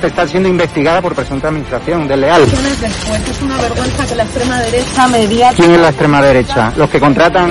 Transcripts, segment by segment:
Usted está siendo investigada por presunta administración desleal. Después es una vergüenza que la extrema derecha media ¿Quién es la extrema derecha? Los que contratan...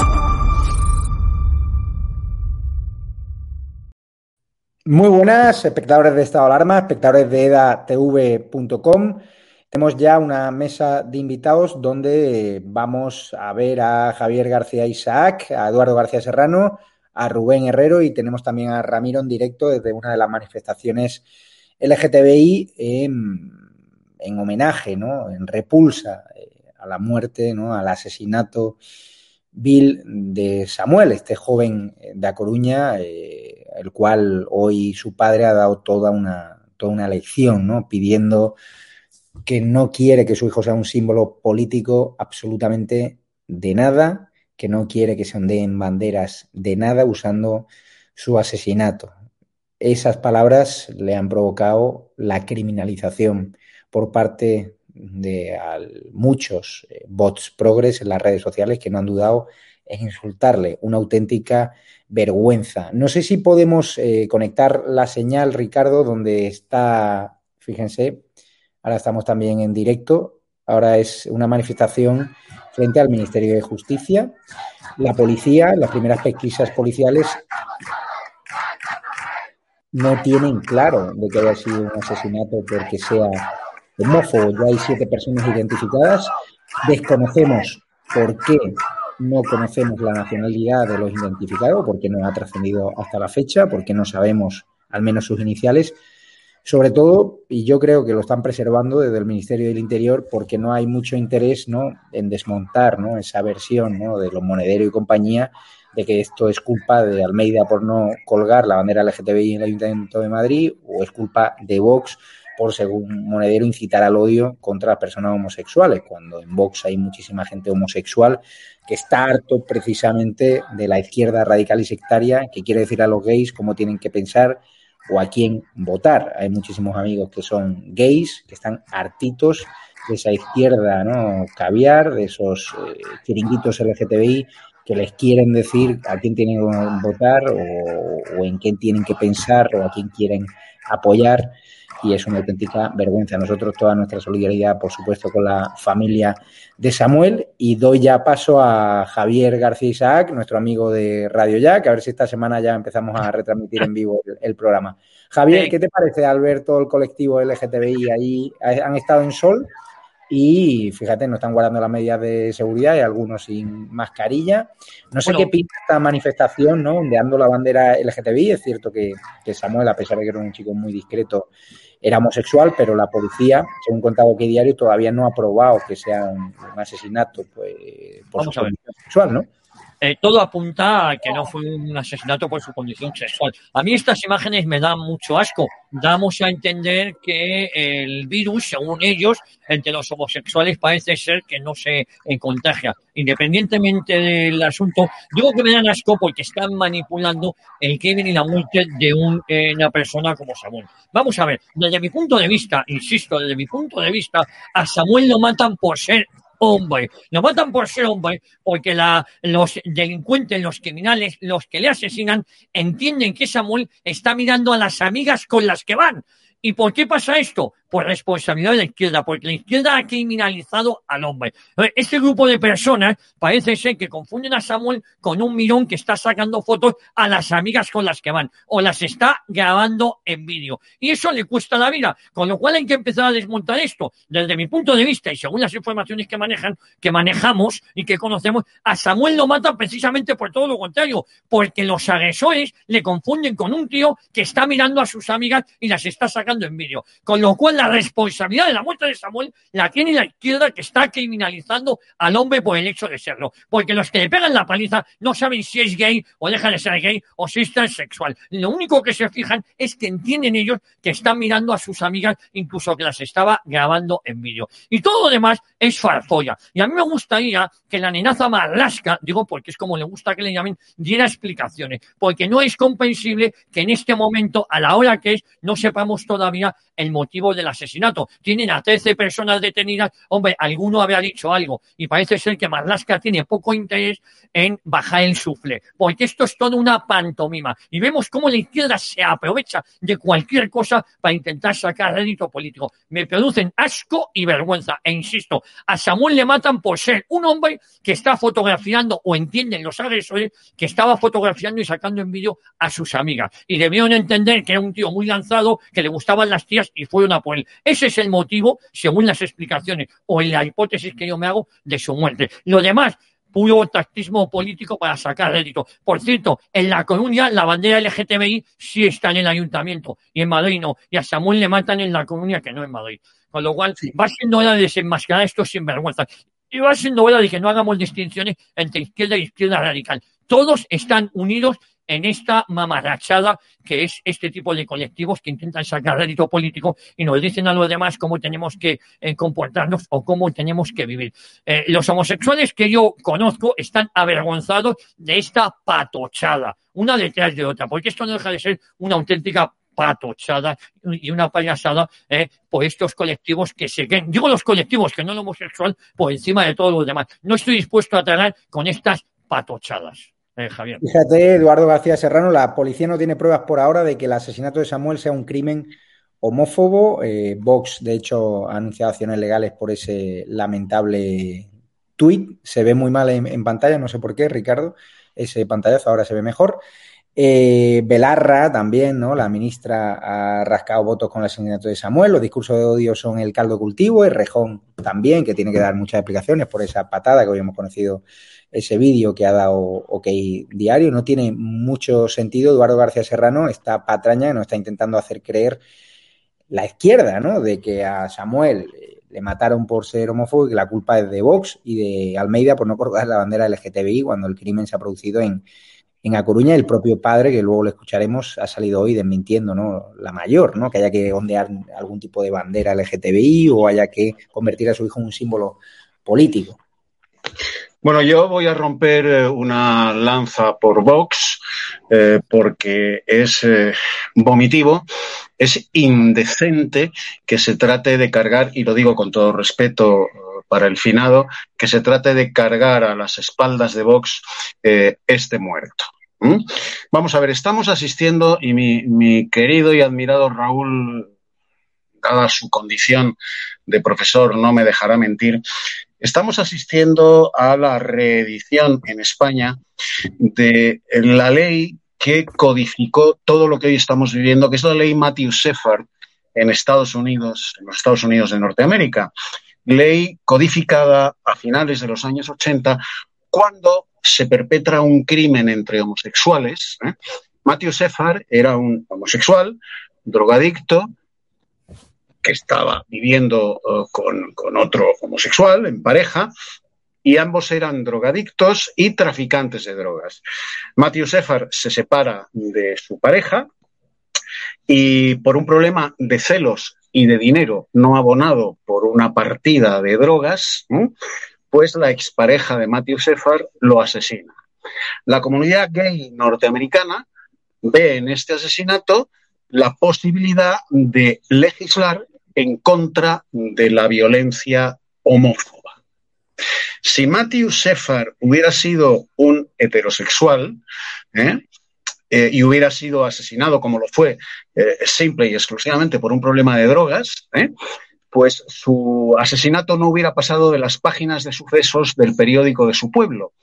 Muy buenas, espectadores de Estado de Alarma, espectadores de edatv.com. Tenemos ya una mesa de invitados donde vamos a ver a Javier García Isaac, a Eduardo García Serrano, a Rubén Herrero y tenemos también a Ramiro en directo desde una de las manifestaciones LGTBI en, en homenaje, ¿no? En repulsa eh, a la muerte, ¿no? Al asesinato vil de Samuel, este joven de A Coruña, eh, el cual hoy su padre ha dado toda una, toda una lección, ¿no? Pidiendo que no quiere que su hijo sea un símbolo político absolutamente de nada, que no quiere que se ondeen banderas de nada usando su asesinato. Esas palabras le han provocado la criminalización por parte de muchos eh, bots progres en las redes sociales que no han dudado en insultarle. Una auténtica vergüenza. No sé si podemos eh, conectar la señal, Ricardo, donde está, fíjense, ahora estamos también en directo. Ahora es una manifestación frente al Ministerio de Justicia. La policía, las primeras pesquisas policiales no tienen claro de que haya sido un asesinato porque sea homófobo. Ya hay siete personas identificadas. Desconocemos por qué no conocemos la nacionalidad de los identificados, porque no ha trascendido hasta la fecha, porque no sabemos al menos sus iniciales. Sobre todo, y yo creo que lo están preservando desde el Ministerio del Interior, porque no hay mucho interés ¿no? en desmontar ¿no? esa versión ¿no? de los monederos y compañía de que esto es culpa de Almeida por no colgar la bandera LGTBI en el Ayuntamiento de Madrid o es culpa de Vox por, según Monedero, incitar al odio contra las personas homosexuales, cuando en Vox hay muchísima gente homosexual que está harto precisamente de la izquierda radical y sectaria que quiere decir a los gays cómo tienen que pensar o a quién votar. Hay muchísimos amigos que son gays, que están hartitos de esa izquierda, ¿no? Caviar, de esos eh, chiringuitos LGTBI que les quieren decir a quién tienen que votar o, o en quién tienen que pensar o a quién quieren apoyar y es una auténtica vergüenza. Nosotros toda nuestra solidaridad, por supuesto, con la familia de Samuel y doy ya paso a Javier García Isaac, nuestro amigo de Radio Jack, a ver si esta semana ya empezamos a retransmitir en vivo el, programa. Javier, ¿qué te parece al ver todo el colectivo LGTBI ahí? Han estado en Sol y fíjate, no están guardando las medidas de seguridad y algunos sin mascarilla. No sé qué pinta esta manifestación, ¿no? Ondeando la bandera LGTBI. Es cierto que, que, Samuel, a pesar de que era un chico muy discreto, era homosexual, pero la policía, según contaba que diario, todavía no ha probado que sea un, asesinato pues, por su condición sexual, ¿no? Eh, todo apunta a que no fue un asesinato por su condición sexual. A mí estas imágenes me dan mucho asco. Damos a entender que el virus, según ellos, entre los homosexuales parece ser que no se contagia. Independientemente del asunto, digo que me dan asco porque están manipulando el crimen y la muerte de eh, una persona como Samuel. Vamos a ver, desde mi punto de vista, insisto, desde mi punto de vista, a Samuel lo matan por ser hombre. Lo matan por ser hombre porque los delincuentes, los criminales, los que le asesinan, entienden que Samuel está mirando a las amigas con las que van. ¿Y por qué pasa esto? Por responsabilidad de la izquierda, porque la izquierda ha criminalizado al hombre. Este grupo de personas parece ser que confunden a Samuel con un mirón que está sacando fotos a las amigas con las que van, o las está grabando en vídeo. Y eso le cuesta la vida, con lo cual hay que empezar a desmontar esto. Desde mi punto de vista, y según las informaciones que manejan, que manejamos y que conocemos, a Samuel lo matan precisamente por todo lo contrario, porque los agresores le confunden con un tío que está mirando a sus amigas y las está sacando en vídeo. Con lo cual, la responsabilidad de la muerte de Samuel la tiene la izquierda que está criminalizando al hombre por el hecho de serlo. Porque los que le pegan la paliza no saben si es gay o deja de ser gay o si es transexual. Lo único que se fijan es que entienden ellos que están mirando a sus amigas, incluso que las estaba grabando en vídeo. Y todo lo demás es farfolla. Y a mí me gustaría que la nenaza Marlasca, digo porque es como le gusta que le llamen, diera explicaciones. Porque no es comprensible que en este momento, a la hora que es, no sepamos todavía el motivo del asesinato. Tienen a 13 personas detenidas. Hombre, alguno había dicho algo y parece ser que Marlaska tiene poco interés en bajar el sufle, porque esto es toda una pantomima. Y vemos cómo la izquierda se aprovecha de cualquier cosa para intentar sacar rédito político. Me producen asco y vergüenza. E insisto, a Samuel le matan por ser un hombre que está fotografiando, o entienden los agresores, que estaba fotografiando y sacando en vídeo a sus amigas. Y debieron entender que era un tío muy lanzado, que le gustaba estaban las tías y fueron a por Ese es el motivo, según las explicaciones o en la hipótesis que yo me hago, de su muerte. Lo demás, puro tactismo político para sacar rédito. Por cierto, en La Coruña la bandera LGTBI sí está en el ayuntamiento y en Madrid no. Y a Samuel le matan en La Coruña que no en Madrid. Con lo cual, va siendo hora de desenmascarar estos sinvergüenzas. Y va siendo hora de que no hagamos distinciones entre izquierda y izquierda radical. Todos están unidos en esta mamarrachada que es este tipo de colectivos que intentan sacar rédito político y nos dicen a los demás cómo tenemos que eh, comportarnos o cómo tenemos que vivir. Eh, los homosexuales que yo conozco están avergonzados de esta patochada, una detrás de otra, porque esto no deja de ser una auténtica patochada y una payasada eh, por estos colectivos que se digo los colectivos que no lo homosexual por encima de todos los demás. No estoy dispuesto a tragar con estas patochadas. Eh. Fíjate, Eduardo García Serrano, la policía no tiene pruebas por ahora de que el asesinato de Samuel sea un crimen homófobo. Eh, Vox, de hecho, ha anunciado acciones legales por ese lamentable tuit. Se ve muy mal en, pantalla, no sé por qué, Ricardo. Ese pantallazo ahora se ve mejor. Eh, Belarra también, ¿no? La ministra ha rascado votos con el asesinato de Samuel. Los discursos de odio son el caldo cultivo. El Rejón también, que tiene que dar muchas explicaciones por esa patada que hoy hemos conocido ese vídeo que ha dado OK Diario. No tiene mucho sentido. Eduardo García Serrano está patraña, nos está intentando hacer creer la izquierda, ¿no? De que a Samuel le mataron por ser homófobo y que la culpa es de Vox y de Almeida por no colgar la bandera LGTBI cuando el crimen se ha producido en, en A Coruña. El propio padre, que luego lo escucharemos, ha salido hoy desmintiendo ¿no? la mayor, ¿no? que haya que ondear algún tipo de bandera LGTBI o haya que convertir a su hijo en un símbolo político. Bueno, yo voy a romper eh, una lanza por Vox eh, porque es eh, vomitivo, es indecente que se trate de cargar, y lo digo con todo respeto para el finado, que se trate de cargar a las espaldas de Vox este muerto. Vamos a ver, estamos asistiendo y mi, mi querido y admirado Raúl dada su condición de profesor, no me dejará mentir, Estamos asistiendo a la reedición en España de la ley que codificó todo lo que hoy estamos viviendo, que es la ley Matthew Shepard en Estados Unidos, en los Estados Unidos de Norteamérica. Ley codificada a finales de los años 80, cuando se perpetra un crimen entre homosexuales. ¿eh? Matthew Shepard era un homosexual, drogadicto, que estaba viviendo uh, con, con, otro homosexual en pareja y ambos eran drogadictos y traficantes de drogas. Matthew Sefar se separa de su pareja y por un problema de celos y de dinero no abonado por una partida de drogas, pues la expareja de Matthew Sefar lo asesina. La comunidad gay norteamericana ve en este asesinato la posibilidad de legislar en contra de la violencia homófoba. Si Matthew Sefar hubiera sido un heterosexual ¿eh? Eh, y hubiera sido asesinado como lo fue eh, simple y exclusivamente por un problema de drogas, pues su asesinato no hubiera pasado de las páginas de sucesos del periódico de su pueblo.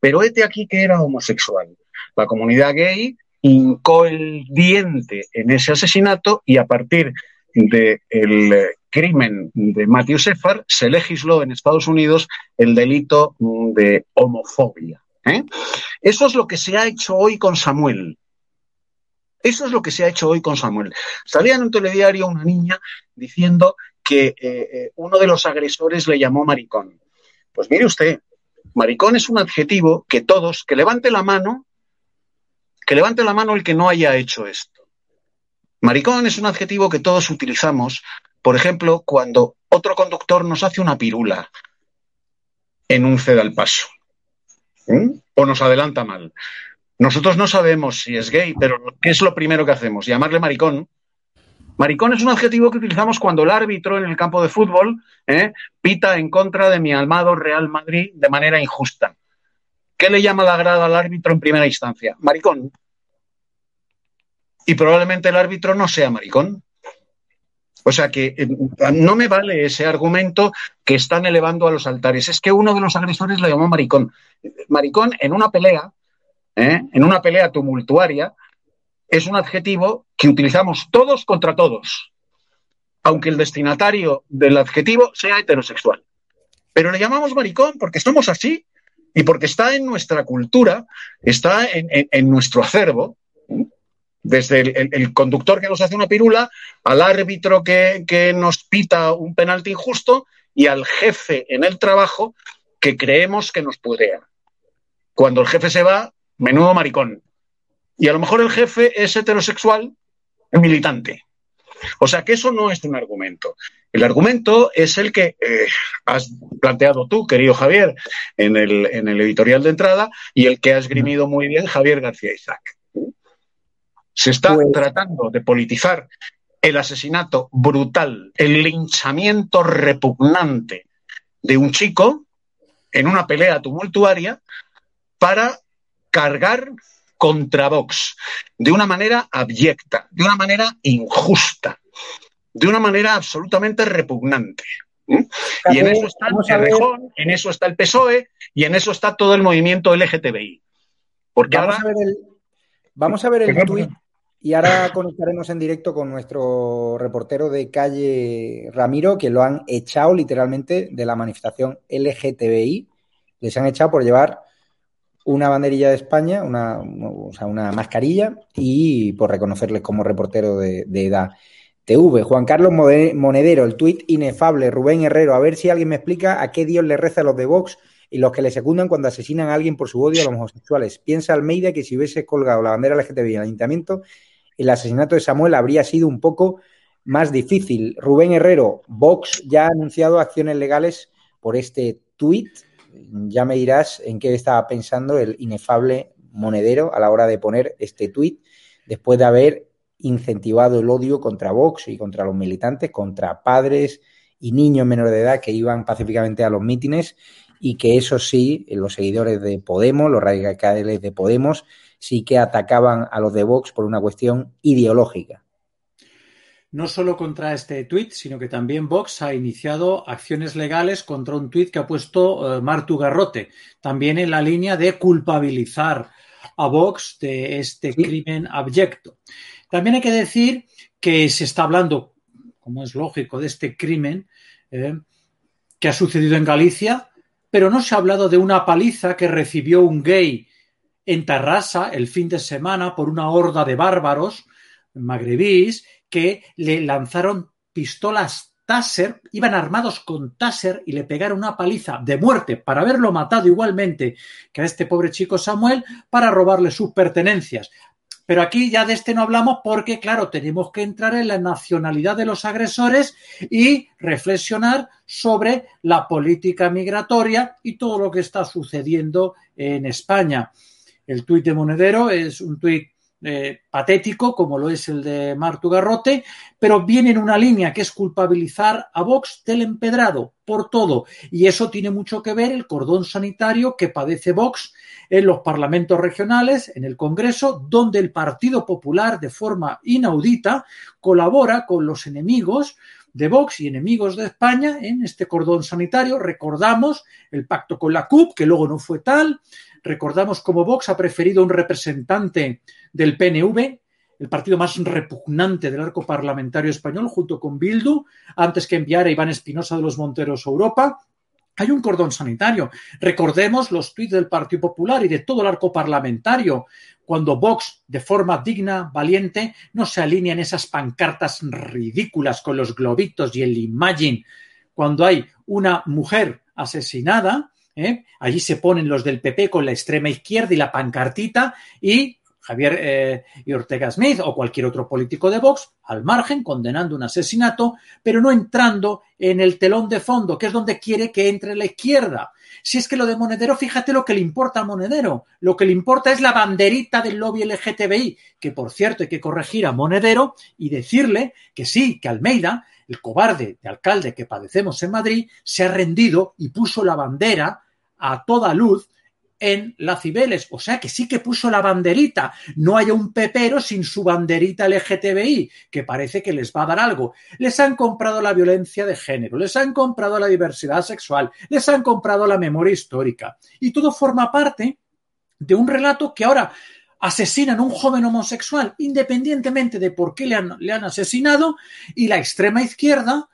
Pero este aquí que era homosexual. La comunidad gay hincó el diente en ese asesinato y a partir del eh, crimen de Matthew Sefar, se legisló en Estados Unidos el delito mm, de homofobia. ¿eh? Eso es lo que se ha hecho hoy con Samuel. Eso es lo que se ha hecho hoy con Samuel. Salía en un telediario una niña diciendo que eh, uno de los agresores le llamó maricón. Pues mire usted, maricón es un adjetivo que todos, que levante la mano, que levante la mano el que no haya hecho esto. Maricón es un adjetivo que todos utilizamos, por ejemplo, cuando otro conductor nos hace una pirula en un ceda al paso o nos adelanta mal. Nosotros no sabemos si es gay, pero ¿qué es lo primero que hacemos? Llamarle maricón. Maricón es un adjetivo que utilizamos cuando el árbitro en el campo de fútbol ¿eh? pita en contra de mi almado Real Madrid de manera injusta. ¿Qué le llama la grada al árbitro en primera instancia? Maricón y probablemente el árbitro no sea maricón. O sea que eh, no me vale ese argumento que están elevando a los altares. Es que uno de los agresores le llamó maricón. Maricón en una pelea, ¿eh? en una pelea tumultuaria, es un adjetivo que utilizamos todos contra todos, aunque el destinatario del adjetivo sea heterosexual. Pero le llamamos maricón porque somos así y porque está en nuestra cultura, está en nuestro acervo desde el, conductor que nos hace una pirula, al árbitro que, nos pita un penalti injusto y al jefe en el trabajo que creemos que nos pudrea. Cuando el jefe se va, menudo maricón. Y a lo mejor el jefe es heterosexual, militante. O sea que eso no es un argumento. El argumento es el que eh, has planteado tú, querido Javier, en el, en el editorial de entrada y el que ha esgrimido muy bien Javier García Isaac. Se está pues- tratando de politizar el asesinato brutal, el linchamiento repugnante de un chico en una pelea tumultuaria para cargar contra Vox de una manera abyecta, de una manera injusta, de una manera absolutamente repugnante. Y en eso está el Rejón, en eso está el PSOE y en eso está todo el movimiento LGTBI. Porque vamos a ver el, vamos a ver el tuit y ahora conectaremos en directo con nuestro reportero de calle Ramiro, que lo han echado literalmente de la manifestación LGTBI. Les han echado por llevar una banderilla de España, una, o sea, una mascarilla y por reconocerles como reportero de, edad TV. Juan Carlos Monedero, el tuit inefable. Rubén Herrero, a ver si alguien me explica a qué Dios le reza a los de Vox y los que le secundan cuando asesinan a alguien por su odio a los homosexuales. Piensa Almeida que si hubiese colgado la bandera LGTBI en el ayuntamiento, el asesinato de Samuel habría sido un poco más difícil. Rubén Herrero, Vox ya ha anunciado acciones legales por este tuit. Ya me dirás en qué estaba pensando el inefable monedero a la hora de poner este tuit, después de haber incentivado el odio contra Vox y contra los militantes, contra padres y niños menores de edad que iban pacíficamente a los mítines y que eso sí, los seguidores de Podemos, los radicales de Podemos, sí que atacaban a los de Vox por una cuestión ideológica. No solo contra este tuit, sino que también Vox ha iniciado acciones legales contra un tuit que ha puesto eh, Martu Garrote, también en la línea de culpabilizar a Vox de este crimen abyecto. También hay que decir que se está hablando, como es lógico, de este crimen eh, que ha sucedido en Galicia, pero no se ha hablado de una paliza que recibió un gay en Tarrasa el fin de semana por una horda de bárbaros magrebís que le lanzaron pistolas Taser, iban armados con Taser y le pegaron una paliza de muerte para haberlo matado igualmente que a este pobre chico Samuel para robarle sus pertenencias. Pero aquí ya de este no hablamos porque, claro, tenemos que entrar en la nacionalidad de los agresores y reflexionar sobre la política migratoria y todo lo que está sucediendo en España. El tuit de Monedero es un tuit eh, patético, como lo es el de Martu Garrote, pero viene en una línea que es culpabilizar a Vox del empedrado por todo. Y eso tiene mucho que ver el cordón sanitario que padece Vox en los parlamentos regionales, en el Congreso, donde el Partido Popular, de forma inaudita, colabora con los enemigos de Vox y enemigos de España en este cordón sanitario. Recordamos el pacto con la CUP, que luego no fue tal, Recordamos cómo Vox ha preferido un representante del PNV, el partido más repugnante del arco parlamentario español, junto con Bildu, antes que enviar a Iván Espinosa de los Monteros a Europa. Hay un cordón sanitario. Recordemos los tuits del Partido Popular y de todo el arco parlamentario, cuando Vox, de forma digna, valiente, no se alinea en esas pancartas ridículas con los globitos y el Imagine, cuando hay una mujer asesinada, ¿eh? Allí se ponen los del PP con la extrema izquierda y la pancartita y Javier eh, y Ortega Smith o cualquier otro político de Vox al margen condenando un asesinato, pero no entrando en el telón de fondo, que es donde quiere que entre la izquierda. Si es que lo de Monedero, fíjate lo que le importa a Monedero. Lo que le importa es la banderita del lobby LGTBI, que por cierto hay que corregir a Monedero y decirle que sí, que Almeida, el cobarde de alcalde que padecemos en Madrid, se ha rendido y puso la bandera a toda luz en la Cibeles, o sea que sí que puso la banderita. No hay un pepero sin su banderita LGTBI, que parece que les va a dar algo. Les han comprado la violencia de género, les han comprado la diversidad sexual, les han comprado la memoria histórica. Y todo forma parte de un relato que ahora asesinan a un joven homosexual, independientemente de por qué le han, le han asesinado, y la extrema izquierda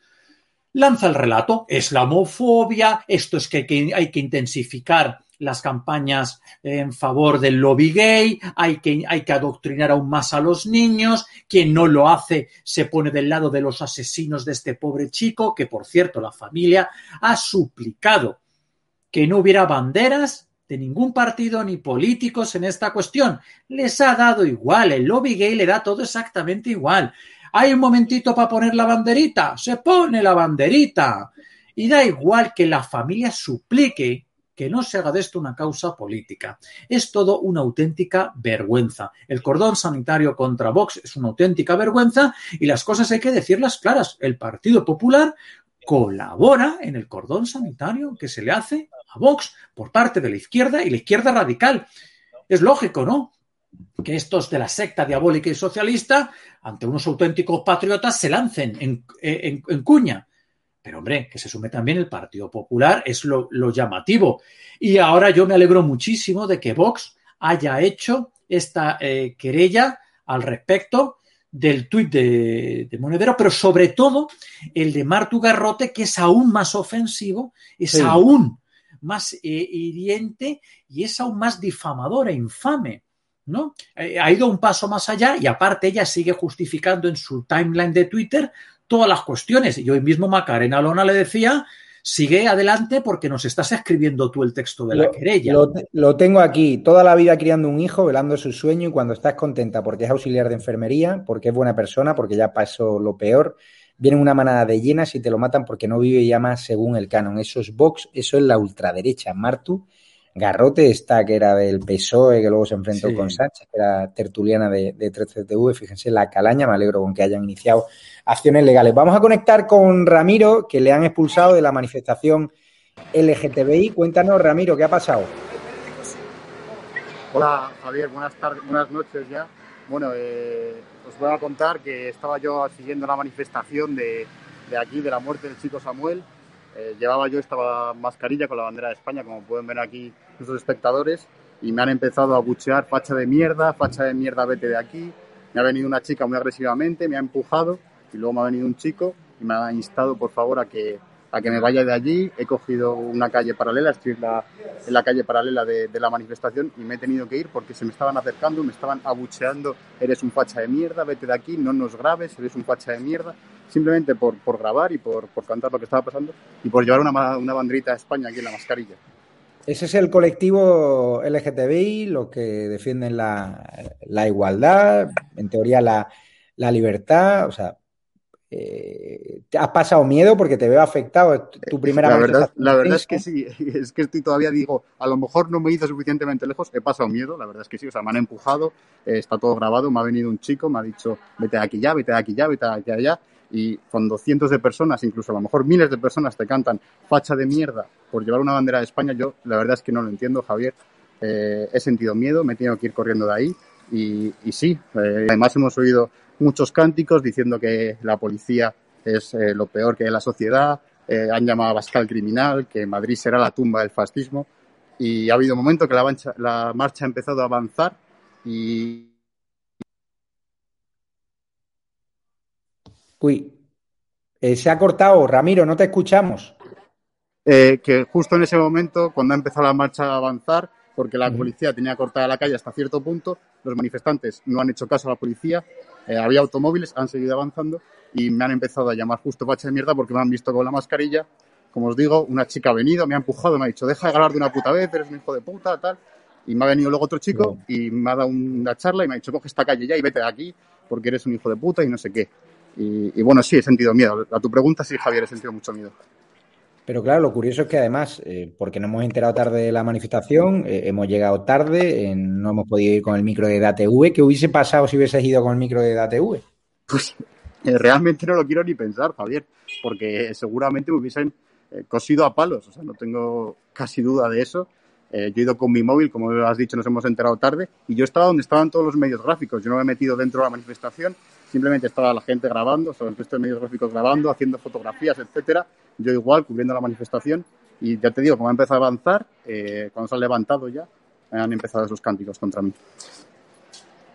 lanza el relato. Es la homofobia, esto es que hay que, intensificar las campañas en favor del lobby gay, hay que, hay que adoctrinar aún más a los niños, quien no lo hace se pone del lado de los asesinos de este pobre chico, que por cierto la familia ha suplicado que no hubiera banderas de ningún partido ni políticos en esta cuestión. Les ha dado igual, el lobby gay le da todo exactamente igual. Hay un momentito para poner la banderita, se pone la banderita. Y da igual que la familia suplique que no se haga de esto una causa política. Es todo una auténtica vergüenza. El cordón sanitario contra Vox es una auténtica vergüenza y las cosas hay que decirlas claras. El Partido Popular colabora en el cordón sanitario que se le hace a Vox por parte de la izquierda y la izquierda radical. Es lógico, ¿no? Que estos de la secta diabólica y socialista, ante unos auténticos patriotas, se lancen en, cuña. Pero hombre, que se sume también el Partido Popular es lo, llamativo. Y ahora yo me alegro muchísimo de que Vox haya hecho esta eh, querella al respecto del tuit de, Monedero, pero sobre todo el de Martu Garrote, que es aún más ofensivo, es aún más eh, hiriente y es aún más difamador e infame ¿no? Eh, ha ido un paso más allá y aparte ella sigue justificando en su timeline de Twitter todas las cuestiones. Y hoy mismo Macarena Lona le decía, sigue adelante porque nos estás escribiendo tú el texto de la Lo, querella. lo- lo tengo aquí, toda la vida criando un hijo, velando su sueño y cuando estás contenta porque es auxiliar de enfermería, porque es buena persona, porque ya pasó lo peor, vienen una manada de llenas y te lo matan porque no vive ya más según el canon. Eso es Vox, eso es la ultraderecha. Martu, Garrote está, que era del PSOE, que luego se enfrentó Sí. con Sánchez, que era tertuliana de, de 13TV. Fíjense, la calaña, me alegro con que hayan iniciado acciones legales. Vamos a conectar con Ramiro, que le han expulsado de la manifestación LGTBI. Cuéntanos, Ramiro, ¿qué ha pasado? Hola Javier, buenas tardes, buenas noches ya. Bueno, eh, os voy a contar que estaba yo siguiendo la manifestación de, de aquí, de la muerte del chico Samuel. Eh, llevaba yo esta mascarilla con la bandera de España, como pueden ver aquí nuestros espectadores, y me han empezado a buchear facha de mierda, facha de mierda, vete de aquí. Me ha venido una chica muy agresivamente, me ha empujado, y luego me ha venido un chico y me ha instado, por favor, a que, a que me vaya de allí. He cogido una calle paralela, estoy en la, en la calle paralela de, de la manifestación y me he tenido que ir porque se me estaban acercando, me estaban abucheando, eres un facha de mierda, vete de aquí, no nos grabes, eres un facha de mierda, simplemente por, por grabar y por, por cantar lo que estaba pasando y por llevar una, una banderita de España aquí en la mascarilla. Ese es el colectivo LGTBI, los que defienden la, la igualdad, en teoría la, la libertad. O sea, eh, ¿te has pasado miedo porque te veo afectado? Tu primera La verdad, la verdad es que sí, es que estoy todavía, digo, a lo mejor no me ido suficientemente lejos, he pasado miedo, la verdad es que sí, o sea, me han empujado, eh, está todo grabado, me ha venido un chico, me ha dicho, vete de aquí ya, vete de aquí ya, vete de aquí allá, y cuando cientos de personas, incluso a lo mejor miles de personas te cantan facha de mierda por llevar una bandera de España, yo la verdad es que no lo entiendo, Javier, Eh, he sentido miedo, me he tenido que ir corriendo de ahí, y, y sí, eh, además hemos oído muchos cánticos diciendo que la policía es eh, lo peor que en la sociedad, eh, han llamado a Bascal criminal, que Madrid será la tumba del fascismo, y ha habido un momento que la, mancha- la marcha ha empezado a avanzar y Uy, eh, se ha cortado, Ramiro, no te escuchamos. eh, que justo en ese momento, cuando ha empezado la marcha a avanzar, porque la policía tenía cortada la calle hasta cierto punto, los manifestantes no han hecho caso a la policía, eh, había automóviles, han seguido avanzando y me han empezado a llamar justo facha de mierda porque me han visto con la mascarilla. Como os digo, una chica ha venido, me ha empujado, me ha dicho, deja de hablar de una puta vez, eres un hijo de puta, tal. Y me ha venido luego otro chico y me ha dado una charla y me ha dicho, coge esta calle ya y vete de aquí porque eres un hijo de puta y no sé qué. Y, y bueno, sí, he sentido miedo. A tu pregunta, sí, Javier, he sentido mucho miedo. Pero claro, lo curioso es que además, eh, porque nos hemos enterado tarde de la manifestación, eh, hemos llegado tarde, eh, no hemos podido ir con el micro de DATV. ¿Qué hubiese pasado si hubieses ido con el micro de DATV? Pues realmente no lo quiero ni pensar, Javier, porque seguramente me hubiesen cosido a palos, o sea, no tengo casi duda de eso. Eh, yo he ido con mi móvil, como has dicho, nos hemos enterado tarde, y yo estaba donde estaban todos los medios gráficos. Yo no me he metido dentro de la manifestación, simplemente estaba la gente grabando, o sea, el de medios gráficos grabando, haciendo fotografías, etcétera. Yo igual, cubriendo la manifestación, y ya te digo, como ha empezado a avanzar, eh, cuando se han levantado ya, han empezado esos cánticos contra mí.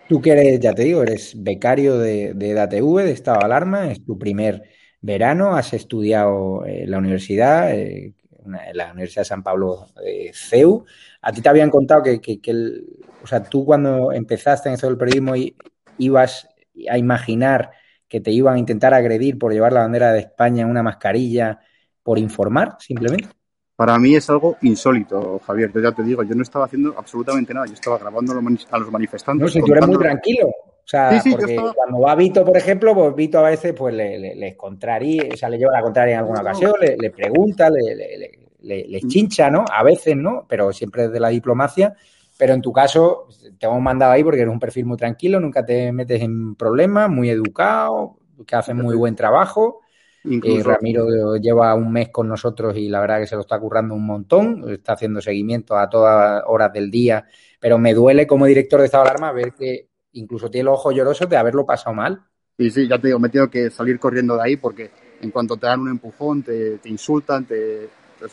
Tú que eres, ya te digo, eres becario de, de DATV, de estado de alarma, es tu primer verano, has estudiado en la universidad, eh, en la Universidad de San Pablo eh, CEU. A ti te habían contado que, que- el- o sea, tú cuando empezaste en esto del periodismo i- ibas a imaginar que te iban a intentar agredir por llevar la bandera de España en una mascarilla, por informar, simplemente. Para mí es algo insólito, Javier. Yo ya te digo, yo no estaba haciendo absolutamente nada. Yo estaba grabando a los manifestantes. No, si tú eres muy tranquilo. O sea, Sí, sí, yo porque estaba- cuando va Vito, por ejemplo, pues Vito a veces pues le, le, les contraría, o sea, le lleva la contraria en alguna ocasión, le, le pregunta, le, le, le- le- le chincha, ¿no? A veces, ¿no? Pero siempre desde la diplomacia. Pero en tu caso, te hemos mandado ahí porque eres un perfil muy tranquilo, nunca te metes en problemas, muy educado, que haces muy buen trabajo. Eh, Incluso- Ramiro lleva un mes con nosotros y la verdad que se lo está currando un montón, está haciendo seguimiento a todas horas del día, pero me duele como director de estado de alarma ver que incluso tiene los ojos llorosos de haberlo pasado mal. Sí, sí, ya te digo, me tengo que salir corriendo de ahí porque en cuanto te dan un empujón, te, te insultan, te, te-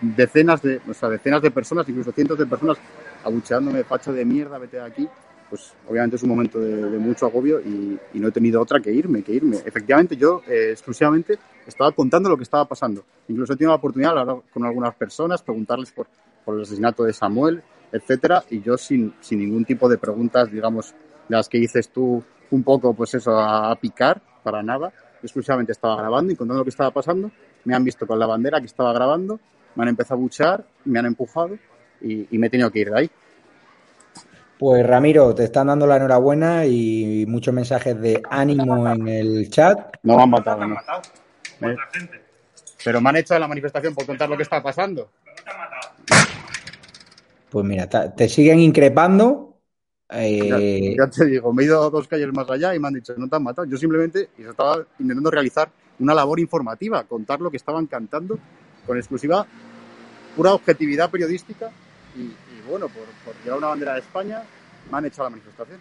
decenas de, o sea, decenas de personas, incluso cientos de personas abucheándome, facha de mierda, vete de aquí. Pues obviamente es un momento de, de mucho agobio y, y no he tenido otra que irme, que irme. Efectivamente, yo eh, exclusivamente estaba contando lo que estaba pasando. Incluso he tenido la oportunidad de hablar con algunas personas, preguntarles por, por el asesinato de Samuel etcétera, y yo sin, sin ningún tipo de preguntas, digamos, de las que dices tú un poco, pues eso, a, a picar, para nada. Exclusivamente estaba grabando y contando lo que estaba pasando. Me han visto con la bandera que estaba grabando, me han empezado a buchar, me han empujado y, y me he tenido que ir de ahí. Pues Ramiro, te están dando la enhorabuena y muchos mensajes de ánimo en el chat. No me han matado, ¿no? ¿Eh? Pero me han hecho la manifestación por contar lo que está pasando. Pues mira, te siguen increpando. eh, Ya, ya te digo, me he ido dos calles más allá y me han dicho, no te han matado. Yo simplemente estaba intentando realizar una labor informativa, contar lo que estaban cantando con exclusiva, pura objetividad periodística. Y, bueno, por, por llevar una bandera de España, me han hecho la manifestación.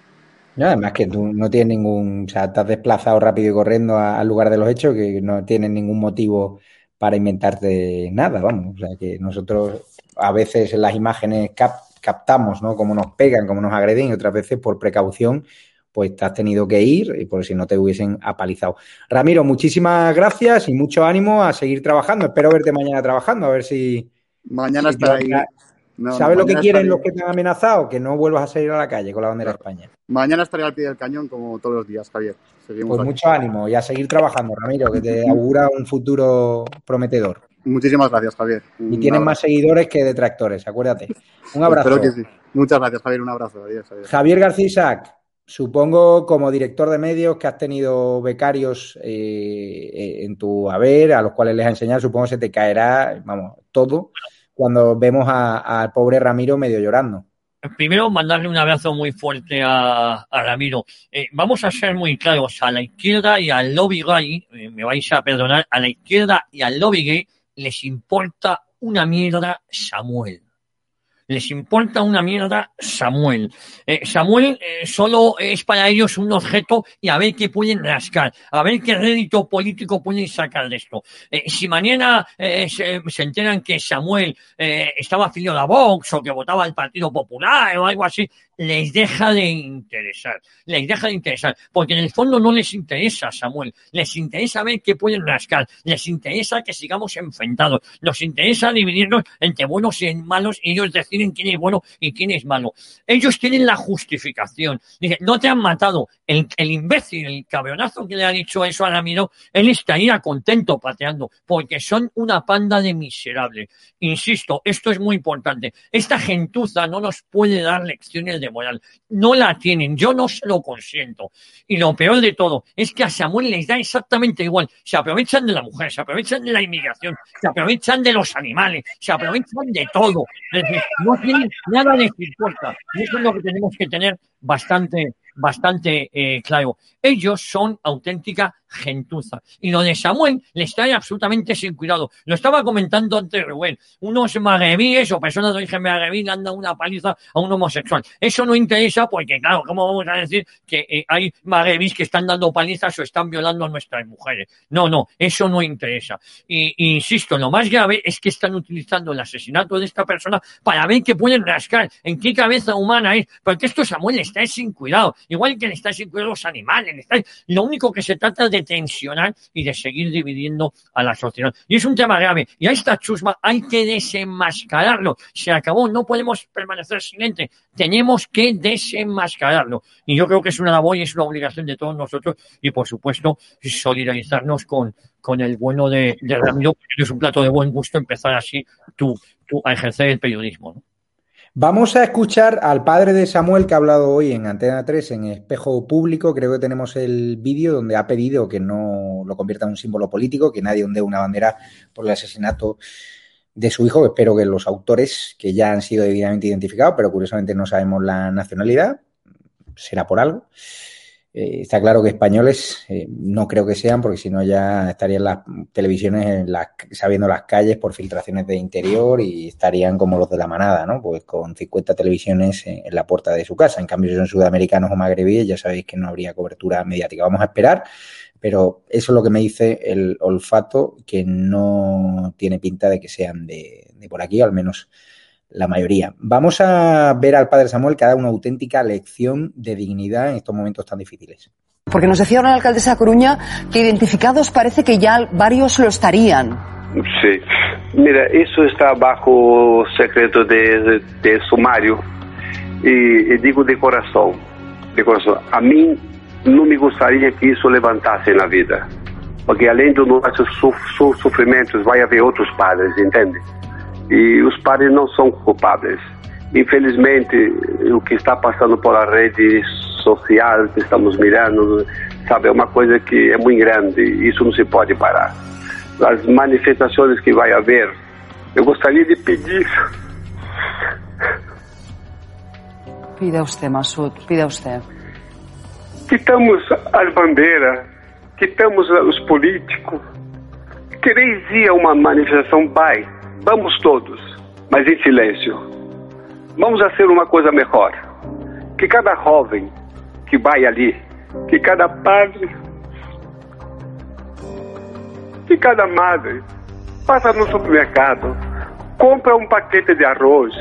no, además que tú no tienes ningún, o sea, te has desplazado rápido y corriendo al lugar de los hechos, que no tienes ningún motivo para inventarte nada, vamos. O sea, que nosotros a veces en las imágenes cap- captamos, ¿no? Cómo nos pegan, cómo nos agreden, y otras veces por precaución, pues te has tenido que ir y por si no te hubiesen apalizado. Ramiro, muchísimas gracias y mucho ánimo a seguir trabajando. Espero verte mañana trabajando, a ver si. Mañana si estaré yo- ahí. No, ¿Sabes lo que quieren estaré- los que te han amenazado? Que no vuelvas a salir a la calle con la bandera de España. Mañana estaré al pie del cañón como todos los días, Javier. Seguimos Pues aquí. mucho ánimo y a seguir trabajando, Ramiro, que te augura un futuro prometedor. Muchísimas gracias, Javier. Y tienes abrazo. más seguidores que detractores, acuérdate. Un abrazo. Espero que sí. Muchas gracias, Javier. Un abrazo. Adiós. adiós. Javier García Isaac, supongo como director de medios que has tenido becarios eh, eh, en tu haber, a los cuales les has enseñado, supongo que se te caerá, vamos, todo, cuando vemos al pobre Ramiro medio llorando. Primero, mandarle un abrazo muy fuerte a, a Ramiro. Eh, vamos a ser muy claros, a la izquierda y al lobby gay, eh, me vais a perdonar, a la izquierda y al lobby gay les importa una mierda Samuel. Les importa una mierda Samuel. Eh, Samuel eh, solo es para ellos un objeto y a ver qué pueden rascar, a ver qué rédito político pueden sacar de esto. Eh, si mañana se, se enteran que Samuel estaba afiliado a Vox o que votaba al Partido Popular o algo así, les deja de interesar, les deja de interesar, porque en el fondo no les interesa Samuel, les interesa ver qué pueden rascar, les interesa que sigamos enfrentados, nos interesa dividirnos entre buenos y malos y ellos deciden quién es bueno y quién es malo. Ellos tienen la justificación. Dice, no te han matado. El, el imbécil, el cabronazo que le ha dicho eso a Ramiro, él estaría contento pateando, porque son una panda de miserables. Insisto, esto es muy importante. Esta gentuza no nos puede dar lecciones de moral. No la tienen. Yo no se lo consiento. Y lo peor de todo es que a Samuel les da exactamente igual. Se aprovechan de la mujer, se aprovechan de la inmigración, se aprovechan de los animales, se aprovechan de todo. Es decir, no tienen nada les importa. Y eso es lo que tenemos que tener bastante, bastante eh, claro. Ellos son auténtica gentuza. Y lo de Samuel les trae absolutamente sin cuidado. Lo estaba comentando antes Rubén. Unos magrebíes o personas de origen magrebí le han dado una paliza a un homosexual. Eso no interesa porque, claro, ¿cómo vamos a decir que eh, hay magrebís que están dando palizas o están violando a nuestras mujeres? No, no, eso no interesa. Y, insisto, lo más grave es que están utilizando el asesinato de esta persona para ver qué pueden rascar, en qué cabeza humana es, porque esto Samuel está sin cuidado, igual que le está sin cuidado los animales, le está- lo único que se trata es de tensionar y de seguir dividiendo a la sociedad. Y es un tema grave, y a esta chusma hay que desenmascararlo, se acabó, no podemos permanecer silentes, tenemos que desenmascararlo. Y yo creo que es una labor y es una obligación de todos nosotros, y por supuesto, solidarizarnos con, con el bueno de, Ramiro, porque es un plato de buen gusto empezar así tú, tú a ejercer el periodismo. Vamos a escuchar al padre de Samuel que ha hablado hoy en Antena 3 en Espejo Público. Creo que tenemos el vídeo donde ha pedido que no lo convierta en un símbolo político, que nadie ondee una bandera por el asesinato de su hijo. Espero que los autores, que ya han sido debidamente identificados, pero curiosamente no sabemos la nacionalidad, será por algo. Eh, está claro que españoles eh, no creo que sean, porque si no ya estarían las televisiones en las, sabiendo las calles por filtraciones de interior y estarían como los de la manada, ¿no? Pues con 50 televisiones en, en la puerta de su casa. En cambio, si son sudamericanos o magrebíes, ya sabéis que no habría cobertura mediática. Vamos a esperar, pero eso es lo que me dice el olfato, que no tiene pinta de que sean de, de por aquí, o al menos la mayoría. Vamos a ver al padre Samuel que ha dado una auténtica lección de dignidad en estos momentos tan difíciles. Porque nos decía una alcaldesa Coruña que identificados parece que ya varios lo estarían. Sí, Mira, isso está bajo secreto de, de sumário e, e, digo de coração, de coração. A mim não me gostaria que isso levantasse na vida, porque além dos nossos sofrimentos vai haver outros padres, entende? E os padres não são culpados. Infelizmente, o que está passando pela rede social que estamos mirando, sabe, é uma coisa que é muito grande. Isso não se pode parar. As manifestações que vai haver, eu gostaria de pedir. Pida usted, Masud, pida usted. Quitamos as bandeiras, quitamos os políticos. Ir a uma manifestação? Vai, vamos todos, mas em silêncio Vamos a ser uma coisa melhor. Que cada jovem que vai ali, que cada padre, que cada madre passa no supermercado, compra um paquete de arroz,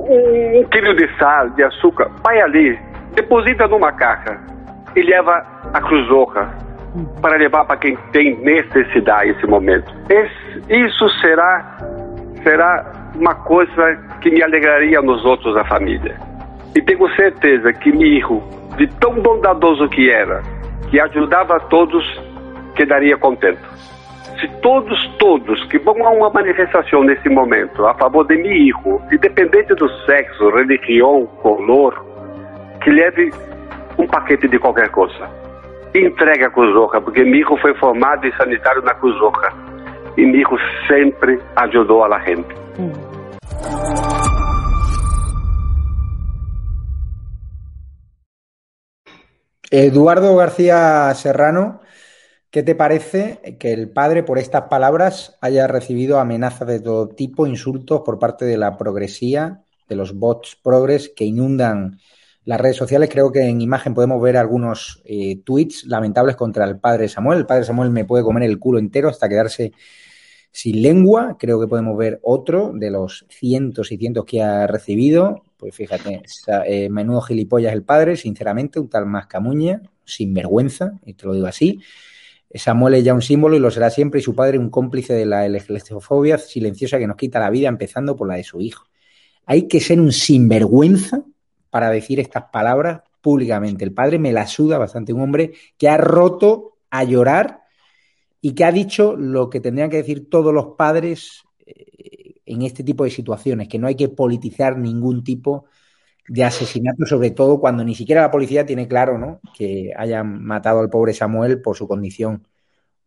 um, quilo de sal, de açúcar, vai ali, deposita numa caixa e leva a Cruz Roja para levar para quem tem necessidade nesse momento. Esse, isso será será uma coisa que me alegraria nos outros da família. E tenho certeza que filho, de tão bondadoso que era, que ajudava a todos, quedaria contente. Se todos, todos que vão a uma manifestação nesse momento a favor de filho, independente do sexo, religião, color, que leve um paquete de qualquer coisa. Entrega a Cruz Roja, porque filho foi formado em sanitário na Cruz Roja. E meu filho sempre ajudou a la gente. Hum. Eduardo García Serrano, ¿qué te parece que el padre por estas palabras haya recibido amenazas de todo tipo, insultos por parte de la progresía, de los bots progres que inundan las redes sociales? Creo que en imagen podemos ver algunos eh, tweets lamentables contra el padre Samuel. El padre Samuel me puede comer el culo entero hasta quedarse sin lengua. Creo que podemos ver otro de los cientos y cientos que ha recibido. Pues fíjate, eh, menudo gilipollas el padre, sinceramente, un tal mascamuña, sin vergüenza, y te lo digo así. Samuel es ya un símbolo y lo será siempre, y su padre un cómplice de la LGTBofobia silenciosa que nos quita la vida, empezando por la de su hijo. Hay que ser un sinvergüenza para decir estas palabras públicamente. El padre me la suda bastante, un hombre que ha roto a llorar y que ha dicho lo que tendrían que decir todos los padres eh, en este tipo de situaciones, que no hay que politizar ningún tipo de asesinato, sobre todo cuando ni siquiera la policía tiene claro ¿no? que hayan matado al pobre Samuel por su condición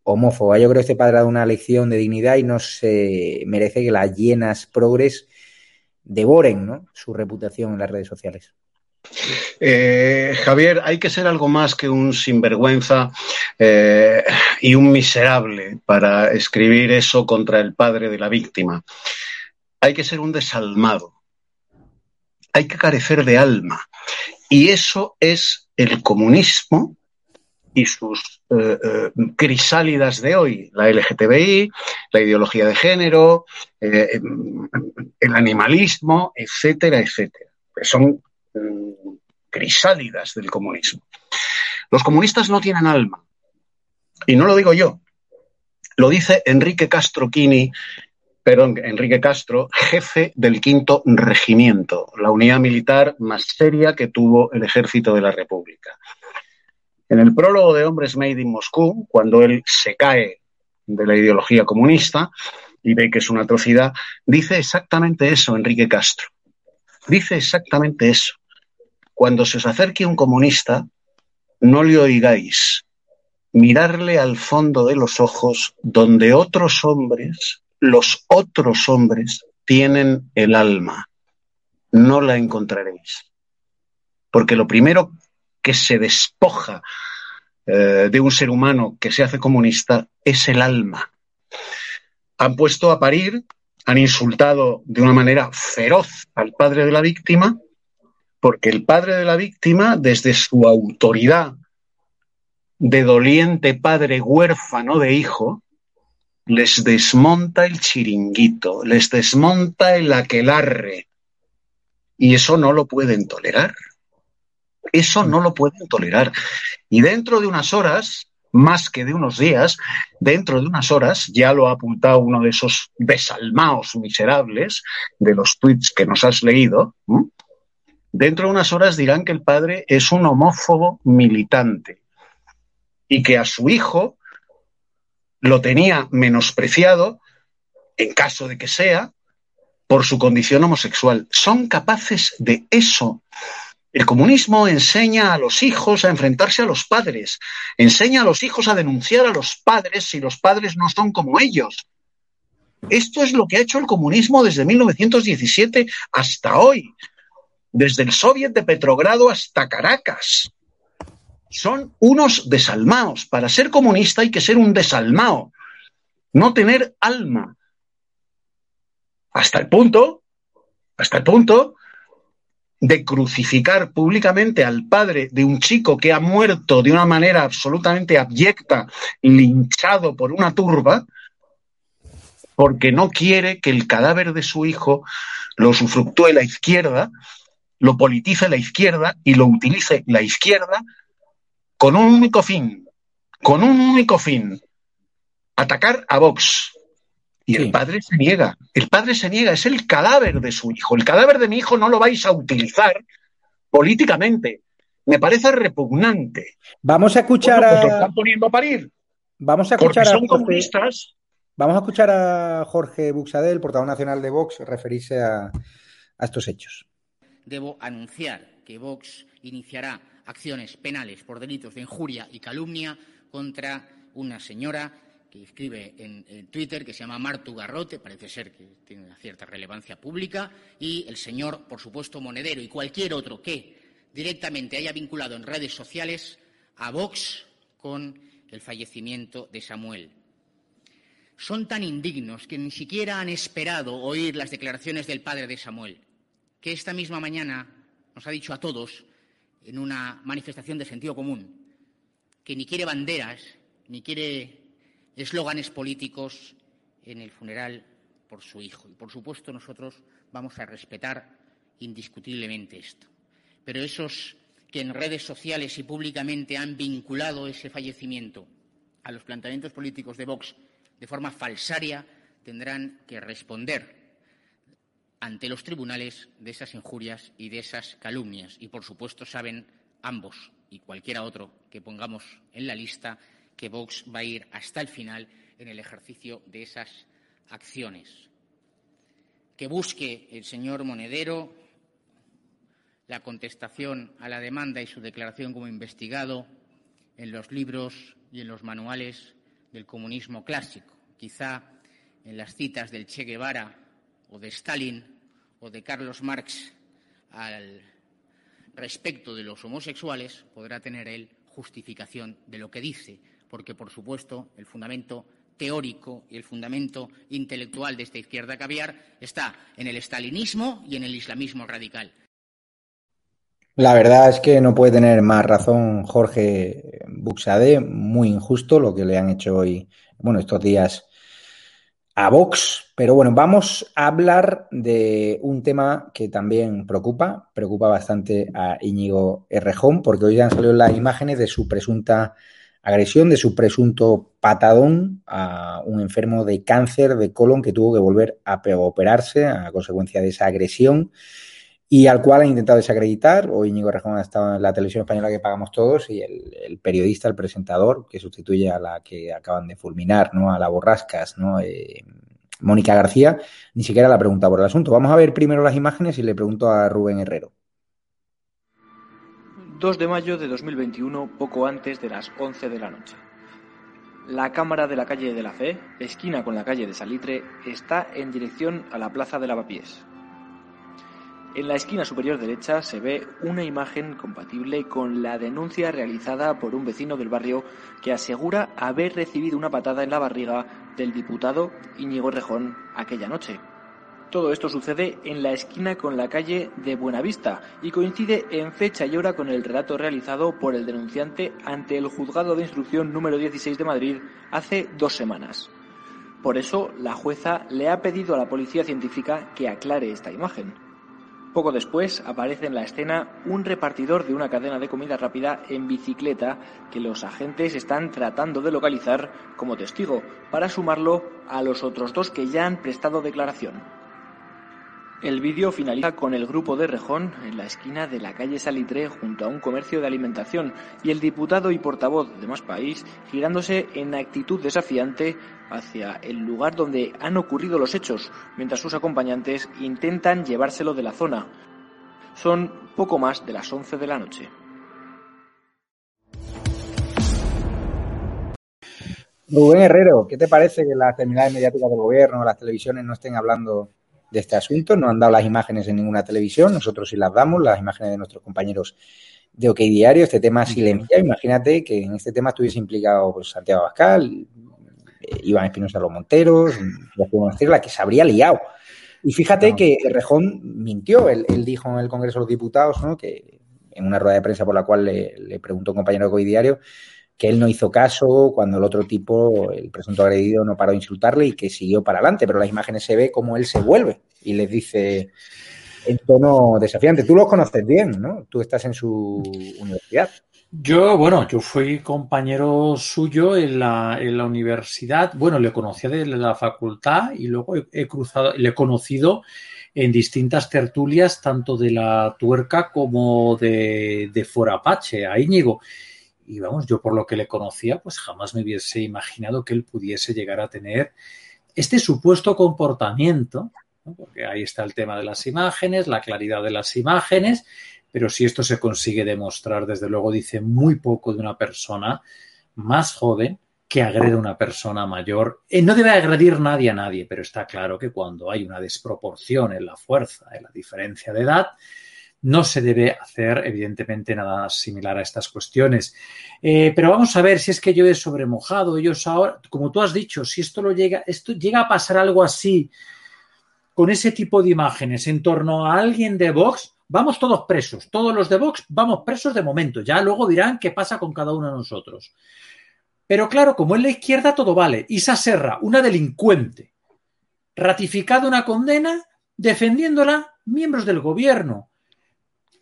homófoba. Yo creo que este padre ha dado una lección de dignidad y no se merece que las llenas progres devoren ¿no? su reputación en las redes sociales. Eh, Javier, hay que ser algo más que un sinvergüenza eh, y un miserable para escribir eso contra el padre de la víctima. Hay que ser un desalmado. Hay que carecer de alma. Y eso es el comunismo y sus eh, crisálidas de hoy, la LGTBI, la ideología de género, el animalismo, etcétera, etcétera. Son crisálidas del comunismo. Los comunistas no tienen alma. Y no lo digo yo. Lo dice Enrique Castro Quini, perdón, Enrique Castro, jefe del quinto regimiento, la unidad militar más seria que tuvo el ejército de la República. En el prólogo de Hombres Made in Moscú, cuando él se cae de la ideología comunista y ve que es una atrocidad, dice exactamente eso, Enrique Castro. Dice exactamente eso. Cuando se os acerque un comunista, no le oigáis, mirarle al fondo de los ojos donde otros hombres, los otros hombres, tienen el alma. No la encontraréis. Porque lo primero que se despoja eh, de un ser humano que se hace comunista es el alma. Han puesto a parir, han insultado de una manera feroz al padre de la víctima porque el padre de la víctima, desde su autoridad de doliente padre huérfano de hijo, les desmonta el chiringuito, les desmonta el aquelarre. Y eso no lo pueden tolerar. Eso no lo pueden tolerar. Y dentro de unas horas más que de unos días, dentro de unas horas, ya lo ha apuntado uno de esos desalmaos miserables de los tweets que nos has leído, dentro de unas horas dirán que el padre es un homófobo militante y que a su hijo lo tenía menospreciado, en caso de que sea, por su condición homosexual. Son capaces de eso. El comunismo enseña a los hijos a enfrentarse a los padres, enseña a los hijos a denunciar a los padres si los padres no son como ellos. Esto es lo que ha hecho el comunismo desde 1917 hasta hoy, desde el Soviet de Petrogrado hasta Caracas. Son unos desalmaos. Para ser comunista hay que ser un desalmao, no tener alma. Hasta el punto, hasta el punto de crucificar públicamente al padre de un chico que ha muerto de una manera absolutamente abyecta, linchado por una turba, porque no quiere que el cadáver de su hijo lo usufructúe la izquierda, lo politice la izquierda y lo utilice la izquierda con un único fin, con un único fin, atacar a Vox. Y el padre se niega, el padre se niega, es el cadáver de su hijo. El cadáver de mi hijo no lo vais a utilizar políticamente. Me parece repugnante. Vamos a escuchar Bueno, pues lo a... están poniendo a parir. Vamos a escuchar a son Jorge- comunistas. Vamos a escuchar a Jorge Buxadel, portavoz nacional de Vox, referirse a, a estos hechos. Debo anunciar que Vox iniciará acciones penales por delitos de injuria y calumnia contra una señora que escribe en, Twitter que se llama Martu Garrote, parece ser que tiene una cierta relevancia pública, y el señor, por supuesto, Monedero y cualquier otro que directamente haya vinculado en redes sociales a Vox con el fallecimiento de Samuel. Son tan indignos que ni siquiera han esperado oír las declaraciones del padre de Samuel que esta misma mañana nos ha dicho a todos, en una manifestación de sentido común, que ni quiere banderas, ni quiere eslóganes políticos en el funeral por su hijo. Y, por supuesto, nosotros vamos a respetar indiscutiblemente esto. Pero esos que en redes sociales y públicamente han vinculado ese fallecimiento a los planteamientos políticos de Vox de forma falsaria tendrán que responder ante los tribunales de esas injurias y de esas calumnias. Y, por supuesto, saben ambos y cualquiera otro que pongamos en la lista que Vox va a ir hasta el final en el ejercicio de esas acciones. Que busque el señor Monedero la contestación a la demanda y su declaración como investigado en los libros y en los manuales del comunismo clásico. Quizá en las citas del Che Guevara o de Stalin o de Carlos Marx al respecto de los homosexuales podrá tener él justificación de lo que dice, porque por supuesto el fundamento teórico y el fundamento intelectual de esta izquierda caviar está en el estalinismo y en el islamismo radical. La verdad es que no puede tener más razón Jorge Buxade, muy injusto lo que le han hecho hoy, bueno, estos días a Vox. Pero bueno, vamos a hablar de un tema que también preocupa, preocupa bastante a Íñigo Errejón, porque hoy han salido las imágenes de su presunta agresión, de su presunto patadón a un enfermo de cáncer de colon que tuvo que volver a operarse a consecuencia de esa agresión y al cual han intentado desacreditar. Hoy Íñigo Rejón ha estado en la televisión española que pagamos todos y el, periodista, el presentador, que sustituye a la que acaban de fulminar, ¿no? A la Borrascas, ¿no? Eh, Mónica García, ni siquiera la pregunta por el asunto. Vamos a ver primero las imágenes y le pregunto a Rubén Herrero. 2 de mayo de 2021, poco antes de las 11 de la noche. La cámara de la calle de la Fe, esquina con la calle de Salitre, está en dirección a la plaza de Lavapiés. En la esquina superior derecha se ve una imagen compatible con la denuncia realizada por un vecino del barrio que asegura haber recibido una patada en la barriga del diputado Íñigo Rejón aquella noche. Todo esto sucede en la esquina con la calle de Buenavista y coincide en fecha y hora con el relato realizado por el denunciante ante el juzgado de instrucción número 16 de Madrid hace dos semanas. Por eso, la jueza le ha pedido a la policía científica que aclare esta imagen. Poco después aparece en la escena un repartidor de una cadena de comida rápida en bicicleta que los agentes están tratando de localizar como testigo para sumarlo a los otros dos que ya han prestado declaración. El vídeo finaliza con el grupo de Rejón en la esquina de la calle Salitre junto a un comercio de alimentación y el diputado y portavoz de Más País girándose en actitud desafiante hacia el lugar donde han ocurrido los hechos, mientras sus acompañantes intentan llevárselo de la zona. Son poco más de las 11 de la noche. Rubén Herrero, ¿qué te parece que las terminales mediáticas del gobierno, las televisiones no estén hablando de este asunto? No han dado las imágenes en ninguna televisión, nosotros sí las damos, las imágenes de nuestros compañeros de OK Diario. Este tema silencia. Imagínate que en este tema estuviese implicado pues, Santiago Abascal, eh, Iván Espinosa Los Monteros, la que se habría liado. Y fíjate que Rejón mintió. Él, dijo en el Congreso de los Diputados, ¿no? que en una rueda de prensa por la cual le, preguntó un compañero de Diario, que él no hizo caso cuando el otro tipo, el presunto agredido, no paró de insultarle y que siguió para adelante. Pero las imágenes se ve como él se vuelve y les dice en tono desafiante. Tú los conoces bien, ¿no? Tú estás en su universidad. Yo, bueno, yo fui compañero suyo en la, en la universidad. Bueno, le conocía de la facultad y luego he, cruzado, le he conocido en distintas tertulias, tanto de la tuerca como de, de Forapache, a Íñigo. Y vamos, yo por lo que le conocía, pues jamás me hubiese imaginado que él pudiese llegar a tener este supuesto comportamiento, porque ahí está el tema de las imágenes, la claridad de las imágenes, pero si esto se consigue demostrar, desde luego dice muy poco de una persona más joven que agrede a una persona mayor. Eh, no debe agredir nadie a nadie, pero está claro que cuando hay una desproporción en la fuerza, en la diferencia de edad, no se debe hacer, evidentemente, nada similar a estas cuestiones. Eh, pero vamos a ver si es que yo he sobremojado. Ellos ahora, como tú has dicho, si esto lo llega, esto llega a pasar algo así con ese tipo de imágenes en torno a alguien de Vox, vamos todos presos, todos los de Vox vamos presos de momento, ya luego dirán qué pasa con cada uno de nosotros. Pero claro, como en la izquierda todo vale. Isa Serra, una delincuente, ratificada una condena, defendiéndola miembros del gobierno.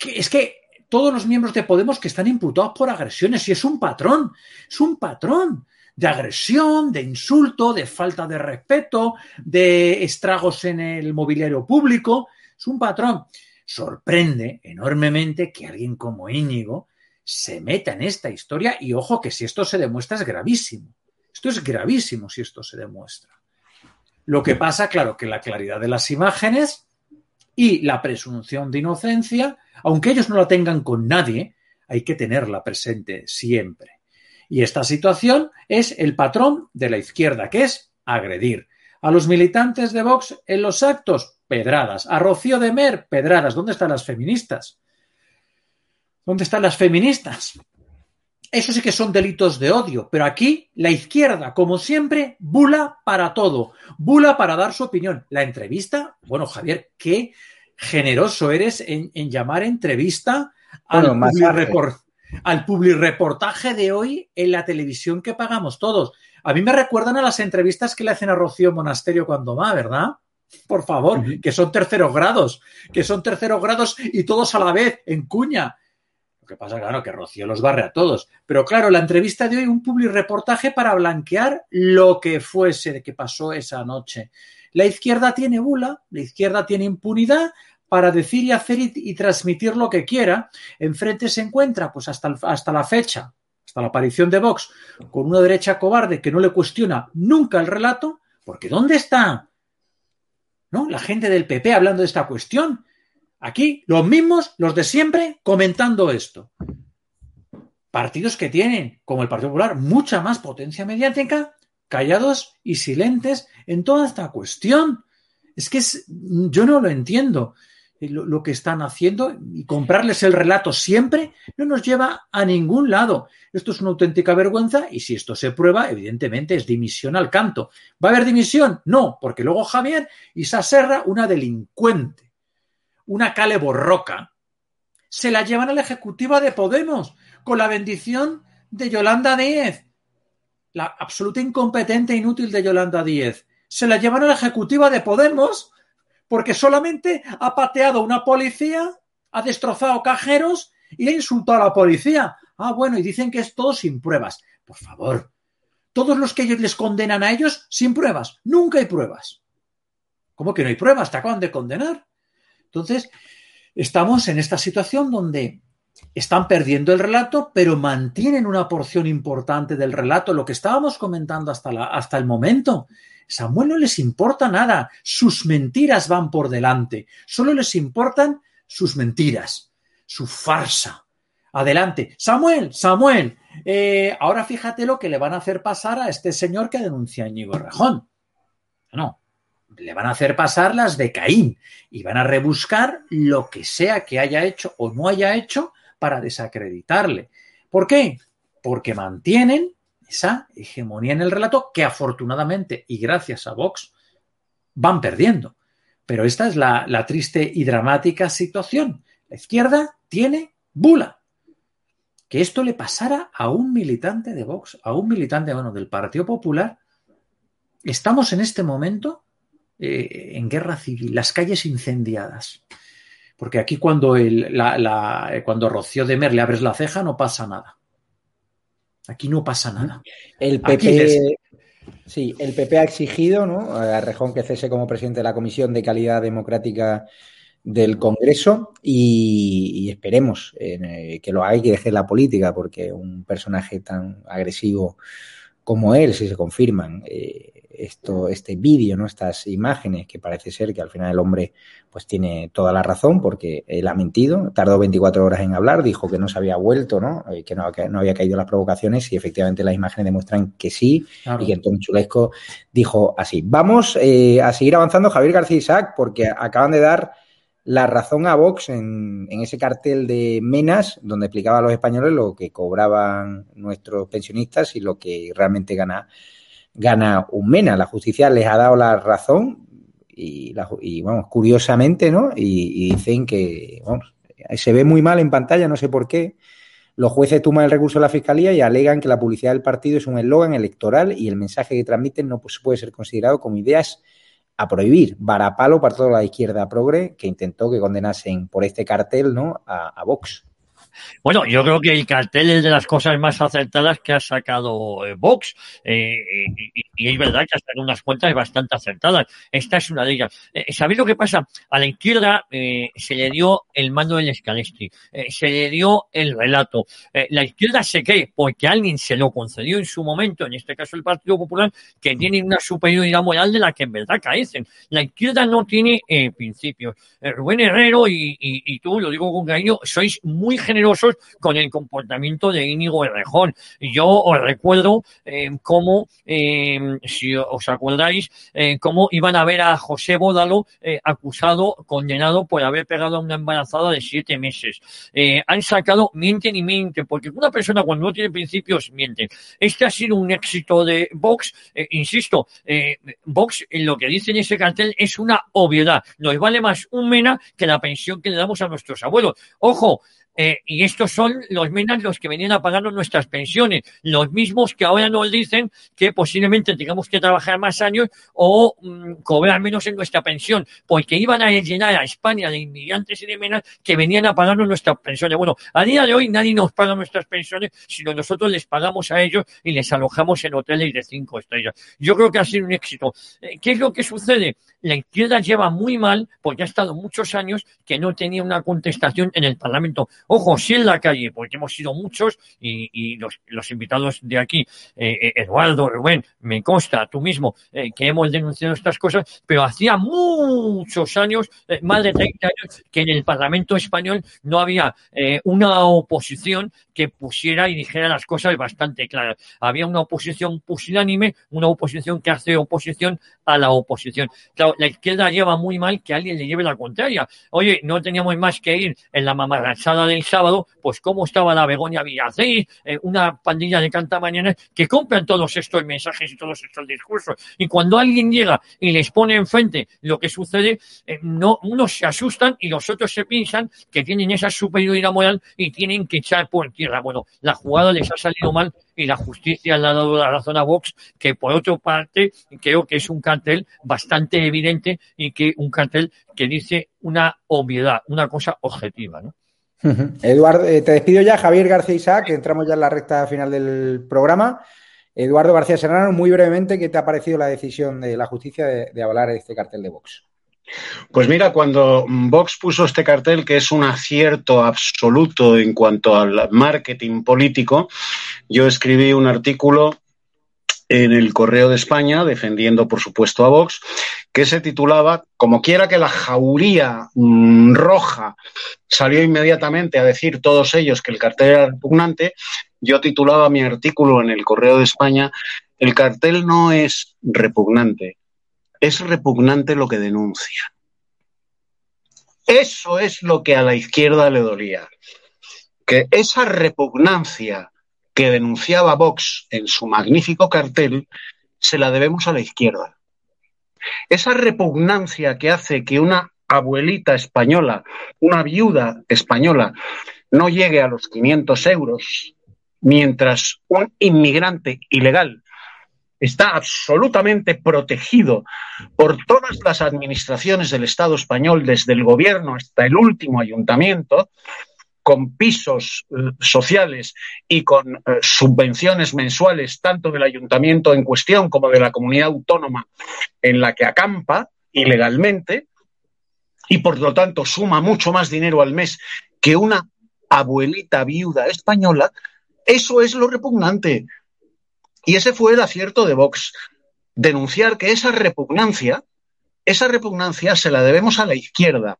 Es que todos los miembros de Podemos que están imputados por agresiones, y es un patrón, es un patrón de agresión, de insulto, de falta de respeto, de estragos en el mobiliario público, es un patrón sorprende enormemente que alguien como Íñigo se meta en esta historia y ojo que si esto se demuestra es gravísimo. Esto es gravísimo si esto se demuestra. Lo que pasa, claro, que la claridad de las imágenes y la presunción de inocencia, aunque ellos no la tengan con nadie, hay que tenerla presente siempre. Y esta situación es el patrón de la izquierda, que es agredir a los militantes de Vox en los actos pedradas. A Rocío de Mer, pedradas. ¿Dónde están las feministas? ¿Dónde están las feministas? Eso sí que son delitos de odio, pero aquí la izquierda, como siempre, bula para todo, bula para dar su opinión. La entrevista, bueno, Javier, qué generoso eres en, llamar entrevista al, al publireportaje de hoy en la televisión que pagamos todos. A mí me recuerdan a las entrevistas que le hacen a Rocío Monasterio cuando va, ¿verdad? por favor, que son terceros grados, que son terceros grados y todos a la vez, en cuña. Lo que pasa, claro, que Rocío los barre a todos. Pero claro, la entrevista de hoy, un public reportaje para blanquear lo que fuese que pasó esa noche. La izquierda tiene bula, la izquierda tiene impunidad para decir y hacer y, transmitir lo que quiera. Enfrente se encuentra, pues hasta, hasta la fecha, hasta la aparición de Vox, con una derecha cobarde que no le cuestiona nunca el relato, porque ¿dónde está ¿no? La gente del PP hablando de esta cuestión. Aquí, los mismos, los de siempre, comentando esto. Partidos que tienen, como el Partido Popular, mucha más potencia mediática, callados y silentes en toda esta cuestión. Es que yo no lo entiendo. Eh, lo, que están haciendo y comprarles el relato siempre no nos lleva a ningún lado. Esto es una auténtica vergüenza y si esto se prueba, evidentemente es dimisión al canto. ¿Va a haber dimisión? No, porque luego Javier y Serra, una delincuente, una cale borroca, se la llevan a la ejecutiva de Podemos con la bendición de Yolanda Díez, la absoluta incompetente e inútil de Yolanda Díez. Se la llevan a la ejecutiva de Podemos porque solamente ha pateado una policía, ha destrozado cajeros y ha insultado a la policía. Ah, bueno, y dicen que es todo sin pruebas. Por favor, todos los que ellos les condenan a ellos sin pruebas. Nunca hay pruebas. ¿Cómo que no hay pruebas? Te acaban de condenar. Entonces, estamos en esta situación donde están perdiendo el relato, pero mantienen una porción importante del relato, lo que estábamos comentando hasta, hasta el momento. Samuel no les importa nada, sus mentiras van por delante, solo les importan sus mentiras, su farsa. Adelante, Samuel, Samuel, eh, ahora fíjate lo que le van a hacer pasar a este señor que denuncia a Íñigo Rejón. No, le van a hacer pasar las de Caín y van a rebuscar lo que sea que haya hecho o no haya hecho para desacreditarle. ¿Por qué? Porque mantienen esa hegemonía en el relato que afortunadamente y gracias a Vox van perdiendo. Pero esta es la, la triste y dramática situación. La izquierda tiene bula. Que esto le pasara a un militante de Vox, a un militante bueno, del Partido Popular. Estamos en este momento eh, en guerra civil, las calles incendiadas. Porque aquí cuando, el, la, la, cuando Rocío de Mer le abres la ceja no pasa nada. Aquí no pasa nada. El PP, les... sí, el PP ha exigido ¿no? a Rejón que cese como presidente de la Comisión de Calidad Democrática del Congreso y, y esperemos eh, que lo haga y que deje la política, porque un personaje tan agresivo como él, si se confirman, eh, esto, este vídeo, ¿no? Estas imágenes, que parece ser que al final el hombre pues tiene toda la razón porque él ha mentido, tardó 24 horas en hablar, dijo que no se había vuelto, ¿no? Eh, que no, que no había caído las provocaciones y efectivamente las imágenes demuestran que sí claro. y que Antonio Chulesco dijo así. Vamos eh, a seguir avanzando, Javier García Isaac, porque acaban de dar la razón a Vox en, en, ese cartel de Menas, donde explicaba a los españoles lo que cobraban nuestros pensionistas y lo que realmente gana gana un MENA. La justicia les ha dado la razón y, la, vamos, curiosamente, ¿no? Y, dicen que, se ve muy mal en pantalla, no sé por qué. Los jueces toman el recurso de la fiscalía y alegan que la publicidad del partido es un eslogan electoral y el mensaje que transmiten no puede ser considerado como ideas a prohibir. Varapalo para toda la izquierda progre que intentó que condenasen por este cartel, ¿no? A, a Vox. Bueno, yo creo que el cartel es de las cosas más acertadas que ha sacado eh, Vox. Eh, y, es verdad que ha sacado unas cuentas bastante acertadas. Esta es una de ellas. Eh, ¿Sabéis lo que pasa? A la izquierda se le dio el mando del escalestri, se le dio el relato. la izquierda se cree, porque alguien se lo concedió en su momento, en este caso el Partido Popular, que tiene una superioridad moral de la que en verdad carecen. La izquierda no tiene principios. Rubén Herrero y, y, tú, lo digo con cariño, sois muy generosos con el comportamiento de Íñigo Errejón. Yo os recuerdo eh, cómo, eh, si os acordáis, eh, cómo iban a ver a José Bódalo acusado, condenado por haber pegado a una embarazada de siete meses. han sacado, mienten y mienten, porque una persona cuando no tiene principios miente. Este ha sido un éxito de Vox, insisto, Vox en lo que dice en ese cartel es una obviedad. Nos vale más un mena que la pensión que le damos a nuestros abuelos. Ojo, eh, y estos son los menas los que venían a pagarnos nuestras pensiones, los mismos que ahora nos dicen que posiblemente tengamos que trabajar más años o mmm, cobrar menos en nuestra pensión, porque iban a llenar a España de inmigrantes y de menas que venían a pagarnos nuestras pensiones. Bueno, a día de hoy nadie nos paga nuestras pensiones, sino nosotros les pagamos a ellos y les alojamos en hoteles de cinco estrellas. Yo creo que ha sido un éxito. Eh, ¿Qué es lo que sucede? La izquierda lleva muy mal, porque ha estado muchos años que no tenía una contestación en el Parlamento. Ojo, sí en la calle, porque hemos sido muchos y, los, invitados de aquí, eh, Eduardo, Rubén, me consta, tú mismo, eh, que hemos denunciado estas cosas, pero hacía muchos años, eh, más de 30 años, que en el Parlamento español no había eh, una oposición que pusiera y dijera las cosas bastante claras. Había una oposición pusilánime, una oposición que hace oposición a la oposición. Claro, la izquierda lleva muy mal que alguien le lleve la contraria. Oye, no teníamos más que ir en la mamarrachada de del sábado, pues cómo estaba la Begoña Villacé, eh, una pandilla de cantamañanas que compran todos estos mensajes y todos estos discursos. Y cuando alguien llega y les pone enfrente lo que sucede, eh, no, unos se asustan y los otros se piensan que tienen esa superioridad moral y tienen que echar por tierra. Bueno, la jugada les ha salido mal y la justicia le ha dado la razón a Vox, que por otra parte creo que es un cartel bastante evidente y que un cartel que dice una obviedad, una cosa objetiva. ¿no? Eduardo, eh, te despido ya, Javier García Isaac, que entramos ya en la recta final del programa. Eduardo García Serrano, muy brevemente, ¿qué te ha parecido la decisión de la justicia de, de avalar este cartel de Vox? Pues mira, cuando Vox puso este cartel, que es un acierto absoluto en cuanto al marketing político, yo escribí un artículo en el Correo de España, defendiendo, por supuesto, a Vox, que se titulaba Como quiera que la jauría mmm, roja salió inmediatamente a decir todos ellos que el cartel era repugnante, yo titulaba mi artículo en el Correo de España El cartel no es repugnante, es repugnante lo que denuncia. Eso es lo que a la izquierda le dolía. Que esa repugnancia que denunciaba Vox en su magnífico cartel se la debemos a la izquierda. Esa repugnancia que hace que una abuelita española, una viuda española, no llegue a los 500 euros, mientras un inmigrante ilegal está absolutamente protegido por todas las administraciones del Estado español, desde el gobierno hasta el último ayuntamiento, con pisos eh, sociales y con eh, subvenciones mensuales tanto del ayuntamiento en cuestión como de la comunidad autónoma en la que acampa ilegalmente y por lo tanto suma mucho más dinero al mes que una abuelita viuda española, eso es lo repugnante. Y ese fue el acierto de Vox, denunciar que esa repugnancia, esa repugnancia se la debemos a la izquierda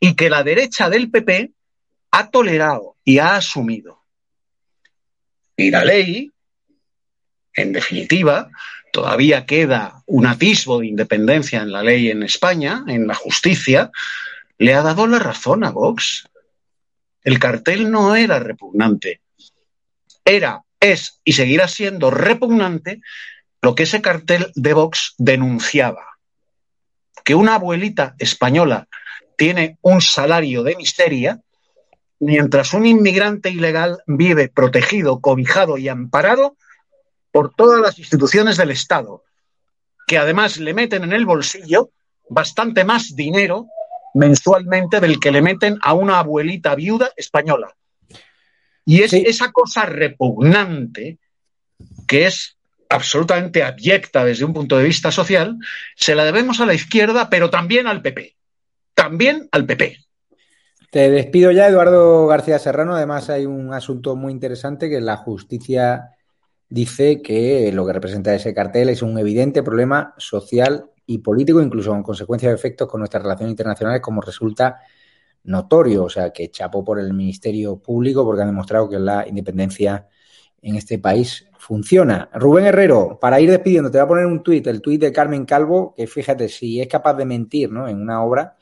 y que la derecha del PP ha tolerado y ha asumido. Y la ley, en definitiva, todavía queda un atisbo de independencia en la ley en España, en la justicia, le ha dado la razón a Vox. El cartel no era repugnante, era, es y seguirá siendo repugnante lo que ese cartel de Vox denunciaba. Que una abuelita española tiene un salario de miseria mientras un inmigrante ilegal vive protegido, cobijado y amparado por todas las instituciones del Estado, que además le meten en el bolsillo bastante más dinero mensualmente del que le meten a una abuelita viuda española. Y es sí. esa cosa repugnante que es absolutamente abyecta desde un punto de vista social, se la debemos a la izquierda, pero también al PP. También al PP. Te despido ya, Eduardo García Serrano. Además, hay un asunto muy interesante que la justicia dice que lo que representa ese cartel es un evidente problema social y político, incluso con consecuencias de efectos con nuestras relaciones internacionales, como resulta notorio. O sea, que chapo por el Ministerio Público porque ha demostrado que la independencia en este país funciona. Rubén Herrero, para ir despidiendo, te voy a poner un tuit, el tuit de Carmen Calvo, que fíjate, si es capaz de mentir ¿no? en una obra,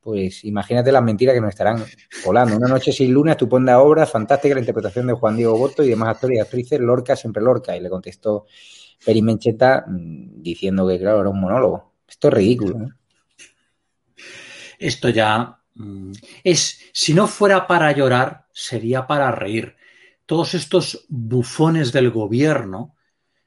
pues imagínate las mentiras que nos estarán colando. Una noche sin luna, estupenda obra, fantástica la interpretación de Juan Diego Boto y demás actores y actrices, Lorca, siempre Lorca. Y le contestó Peri Mencheta diciendo que, claro, era un monólogo. Esto es ridículo. Esto ya mm, es, si no fuera para llorar, sería para reír. Todos estos bufones del gobierno,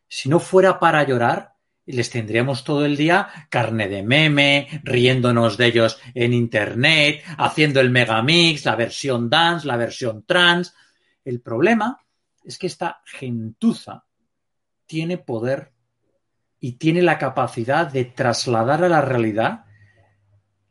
si no fuera para llorar, les tendríamos todo el día carne de meme, riéndonos de ellos en internet, haciendo el megamix, la versión dance, la versión trans. El problema es que esta gentuza tiene poder y tiene la capacidad de trasladar a la realidad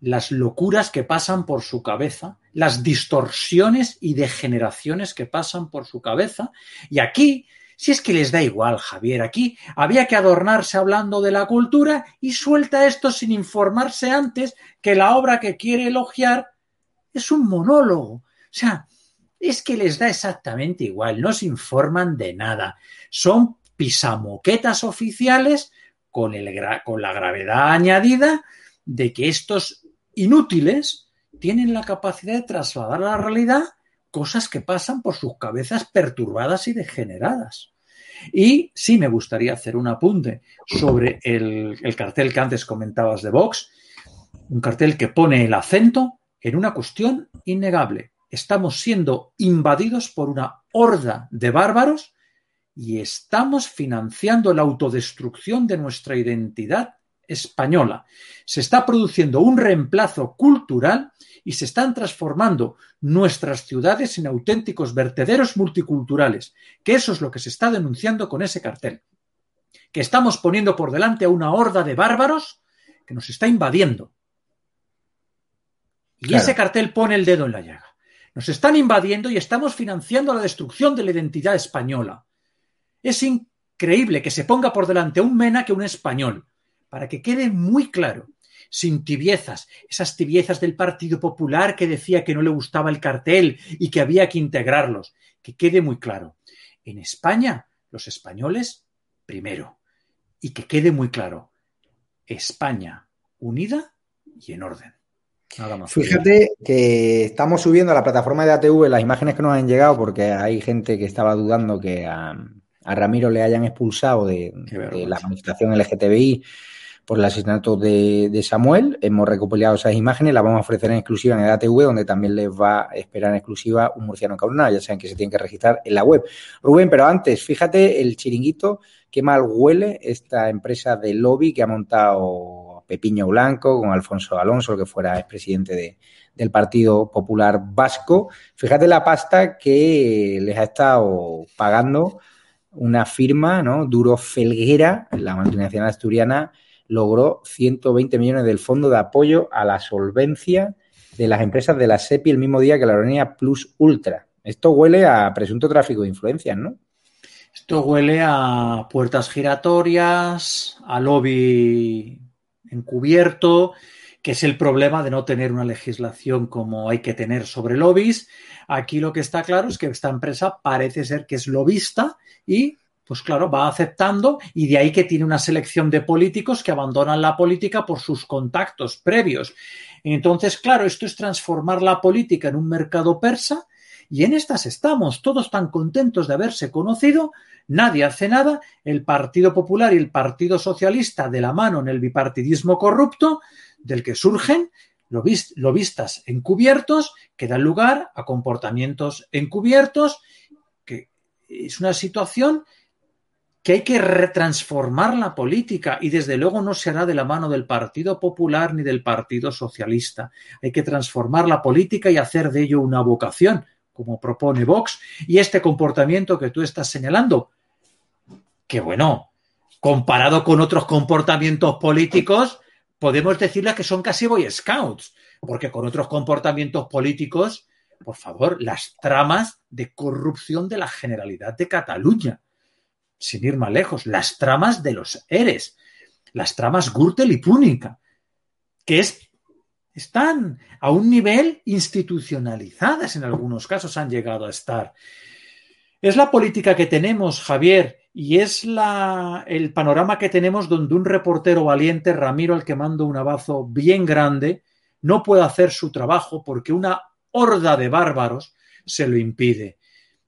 las locuras que pasan por su cabeza, las distorsiones y degeneraciones que pasan por su cabeza. Y aquí si es que les da igual, Javier, aquí había que adornarse hablando de la cultura y suelta esto sin informarse antes que la obra que quiere elogiar es un monólogo. O sea, es que les da exactamente igual, no se informan de nada. Son pisamoquetas oficiales con, el, con la gravedad añadida de que estos inútiles tienen la capacidad de trasladar la realidad cosas que pasan por sus cabezas perturbadas y degeneradas. Y sí me gustaría hacer un apunte sobre el, el cartel que antes comentabas de Vox, un cartel que pone el acento en una cuestión innegable. Estamos siendo invadidos por una horda de bárbaros y estamos financiando la autodestrucción de nuestra identidad española. Se está produciendo un reemplazo cultural y se están transformando nuestras ciudades en auténticos vertederos multiculturales, que eso es lo que se está denunciando con ese cartel. Que estamos poniendo por delante a una horda de bárbaros que nos está invadiendo. Y Claro. ese cartel pone el dedo en la llaga. Nos están invadiendo y estamos financiando la destrucción de la identidad española. Es increíble que se ponga por delante un mena que un español, para que quede muy claro, sin tibiezas, esas tibiezas del Partido Popular que decía que no le gustaba el cartel y que había que integrarlos. Que quede muy claro. En España, los españoles, primero. Y que quede muy claro, España unida y en orden. Nada más. Fíjate que estamos subiendo a la plataforma de ATV las imágenes que nos han llegado porque hay gente que estaba dudando que a, a Ramiro le hayan expulsado de, de la manifestación LGTBI por el asesinato de, Samuel. Hemos recopilado esas imágenes, las vamos a ofrecer en exclusiva en ATV, donde también les va a esperar en exclusiva un murciano encabronado. Ya saben que se tienen que registrar en la web. Rubén, pero antes, fíjate el chiringuito, qué mal huele esta empresa de lobby que ha montado Pepiño Blanco con Alfonso Alonso, que fuera expresidente de, del Partido Popular Vasco. Fíjate la pasta que les ha estado pagando una firma, ¿no? Duro Felguera, la multinacional asturiana, logró 120 millones del Fondo de Apoyo a la Solvencia de las empresas de la SEPI el mismo día que la aerolínea Plus Ultra. Esto huele a presunto tráfico de influencias, ¿no? Esto huele a puertas giratorias, a lobby encubierto, que es el problema de no tener una legislación como hay que tener sobre lobbies. Aquí lo que está claro es que esta empresa parece ser que es lobista y, pues claro, va aceptando y de ahí que tiene una selección de políticos que abandonan la política por sus contactos previos. Entonces, claro, esto es transformar la política en un mercado persa y en estas estamos, todos tan contentos de haberse conocido, nadie hace nada, el Partido Popular y el Partido Socialista de la mano en el bipartidismo corrupto, del que surgen lobis- lobistas encubiertos que dan lugar a comportamientos encubiertos, que es una situación que hay que retransformar la política y desde luego no se hará de la mano del Partido Popular ni del Partido Socialista. Hay que transformar la política y hacer de ello una vocación, como propone Vox, y este comportamiento que tú estás señalando, que bueno, comparado con otros comportamientos políticos, podemos decirle que son casi Boy Scouts, porque con otros comportamientos políticos, por favor, las tramas de corrupción de la Generalidad de Cataluña, sin ir más lejos, las tramas de los ERES, las tramas Gürtel y Púnica, que es, están a un nivel institucionalizadas, en algunos casos han llegado a estar. Es la política que tenemos, Javier, y es la, el panorama que tenemos donde un reportero valiente, Ramiro, al que mando un abrazo bien grande, no puede hacer su trabajo porque una horda de bárbaros se lo impide.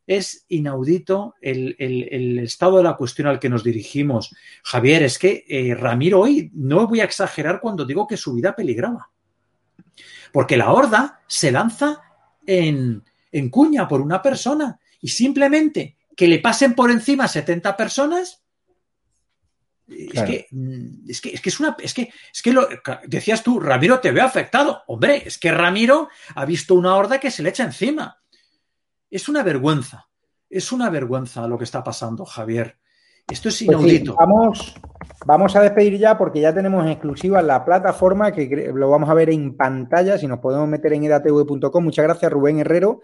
Es inaudito el, el- el estado de la cuestión al que nos dirigimos. Javier, es que eh, Ramiro hoy no voy a exagerar cuando digo que su vida peligraba. Porque la horda se lanza en, en cuña por una persona y simplemente que le pasen por encima 70 personas. Es, que, mm, es que es que es una es que es que lo decías tú, Ramiro te ve afectado. Hombre, es que Ramiro ha visto una horda que se le echa encima. Es una vergüenza. Es una vergüenza lo que está pasando, Javier. Esto es Pues sí, inaudito. vamos, vamos a despedir ya porque ya tenemos en exclusiva la plataforma que lo vamos a ver en pantalla. Si nos podemos meter en edatv.com. Muchas gracias, Rubén Herrero.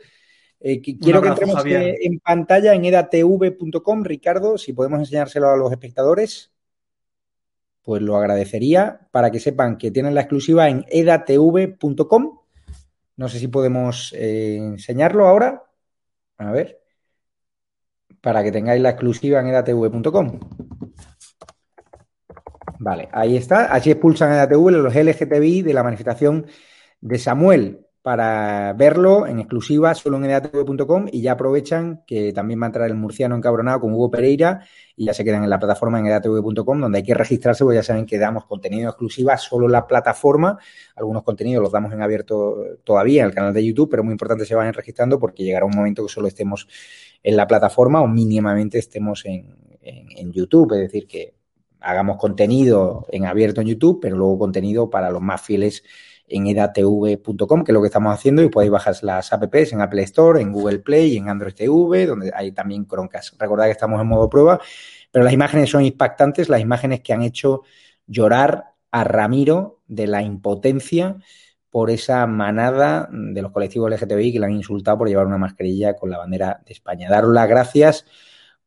Eh, qui- quiero que entremos Javier. eh, en pantalla en edatv.com. Ricardo, si podemos enseñárselo a los espectadores, pues lo agradecería para que sepan que tienen la exclusiva en edatv.com. No sé si podemos eh, enseñarlo ahora. A ver. Para que tengáis la exclusiva en edatv.com. Vale, ahí está. Así expulsan a EDATV los LGTBI de la manifestación de Samuel. Para verlo en exclusiva solo en edatv.com y ya aprovechan que también va a entrar el murciano encabronado con Hugo Pereira y ya se quedan en la plataforma en edatv.com donde hay que registrarse porque ya saben que damos contenido exclusiva solo en la plataforma. Algunos contenidos los damos en abierto todavía en el canal de YouTube, pero muy importante se vayan registrando porque llegará un momento que solo estemos en la plataforma o mínimamente estemos en, en YouTube. Es decir, que hagamos contenido en abierto en YouTube, pero luego contenido para los más fieles en edatv.com, que es lo que estamos haciendo, y podéis bajar las apps en Apple Store, en Google Play y en Android TV, donde hay también Chromecast. Recordad que estamos en modo prueba, pero las imágenes son impactantes, las imágenes que han hecho llorar a Ramiro de la impotencia por esa manada de los colectivos LGTBI que le han insultado por llevar una mascarilla con la bandera de España. Daros las gracias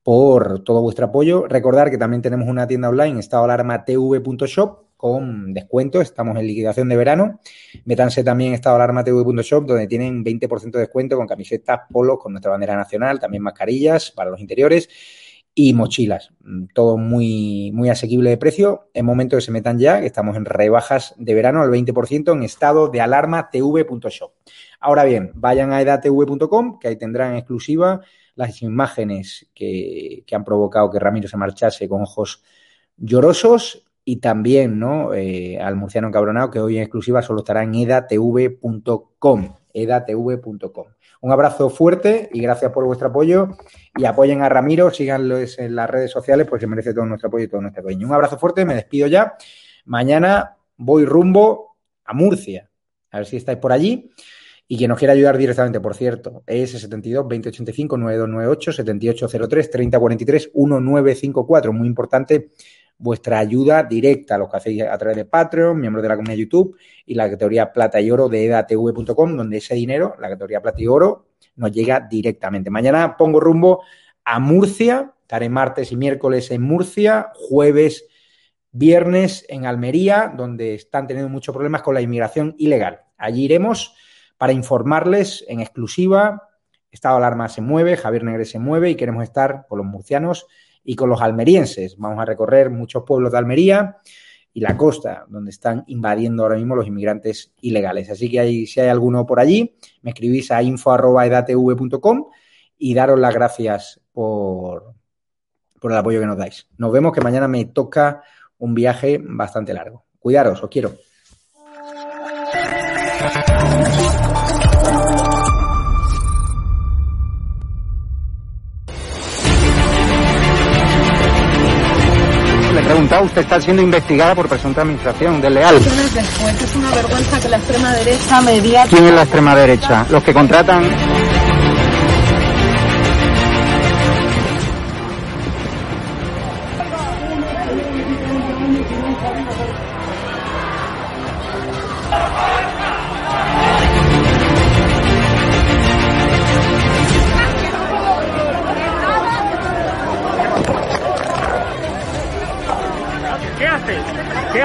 por todo vuestro apoyo. Recordar que también tenemos una tienda online, estadoalarmatv.shop, con descuento. Estamos en liquidación de verano. Métanse también en estadoalarmatv.shop, donde tienen 20% de descuento con camisetas, polos con nuestra bandera nacional, también mascarillas para los interiores y mochilas. Todo muy, muy asequible de precio. Es momento que se metan ya, que estamos en rebajas de verano al 20% en estado de alarma tv.shop. Ahora bien, vayan a edatv.com, que ahí tendrán exclusiva las imágenes que, que han provocado que Ramiro se marchase con ojos llorosos y también ¿no? Eh, al murciano encabronado, que hoy en exclusiva solo estará en edatv.com. edatv.com. Un abrazo fuerte y gracias por vuestro apoyo. Y apoyen a Ramiro, síganlo en las redes sociales, porque se merece todo nuestro apoyo y todo nuestro cariño. Un abrazo fuerte, me despido ya. Mañana voy rumbo a Murcia. A ver si estáis por allí. Y quien nos quiera ayudar directamente, por cierto, es 72 2085 9298 7803 3043 1954. Muy importante vuestra ayuda directa, los que hacéis a través de Patreon, miembros de la comunidad YouTube y la categoría plata y oro de edatv.com, donde ese dinero, la categoría plata y oro, nos llega directamente. Mañana pongo rumbo a Murcia, estaré martes y miércoles en Murcia, jueves, viernes en Almería, donde están teniendo muchos problemas con la inmigración ilegal. Allí iremos para informarles en exclusiva. Estado de alarma se mueve, Javier Negre se mueve y queremos estar con los murcianos y con los almerienses. Vamos a recorrer muchos pueblos de Almería y la costa, donde están invadiendo ahora mismo los inmigrantes ilegales. Así que si hay alguno por allí, me escribís a info.edatv.com y daros las gracias por, por el apoyo que nos dais. Nos vemos que mañana me toca un viaje bastante largo. Cuidaros, os quiero. Preguntado, usted está siendo investigada por presunta administración desleal. Después es una vergüenza que la extrema derecha. ¿Quién es la extrema derecha? Los que contratan...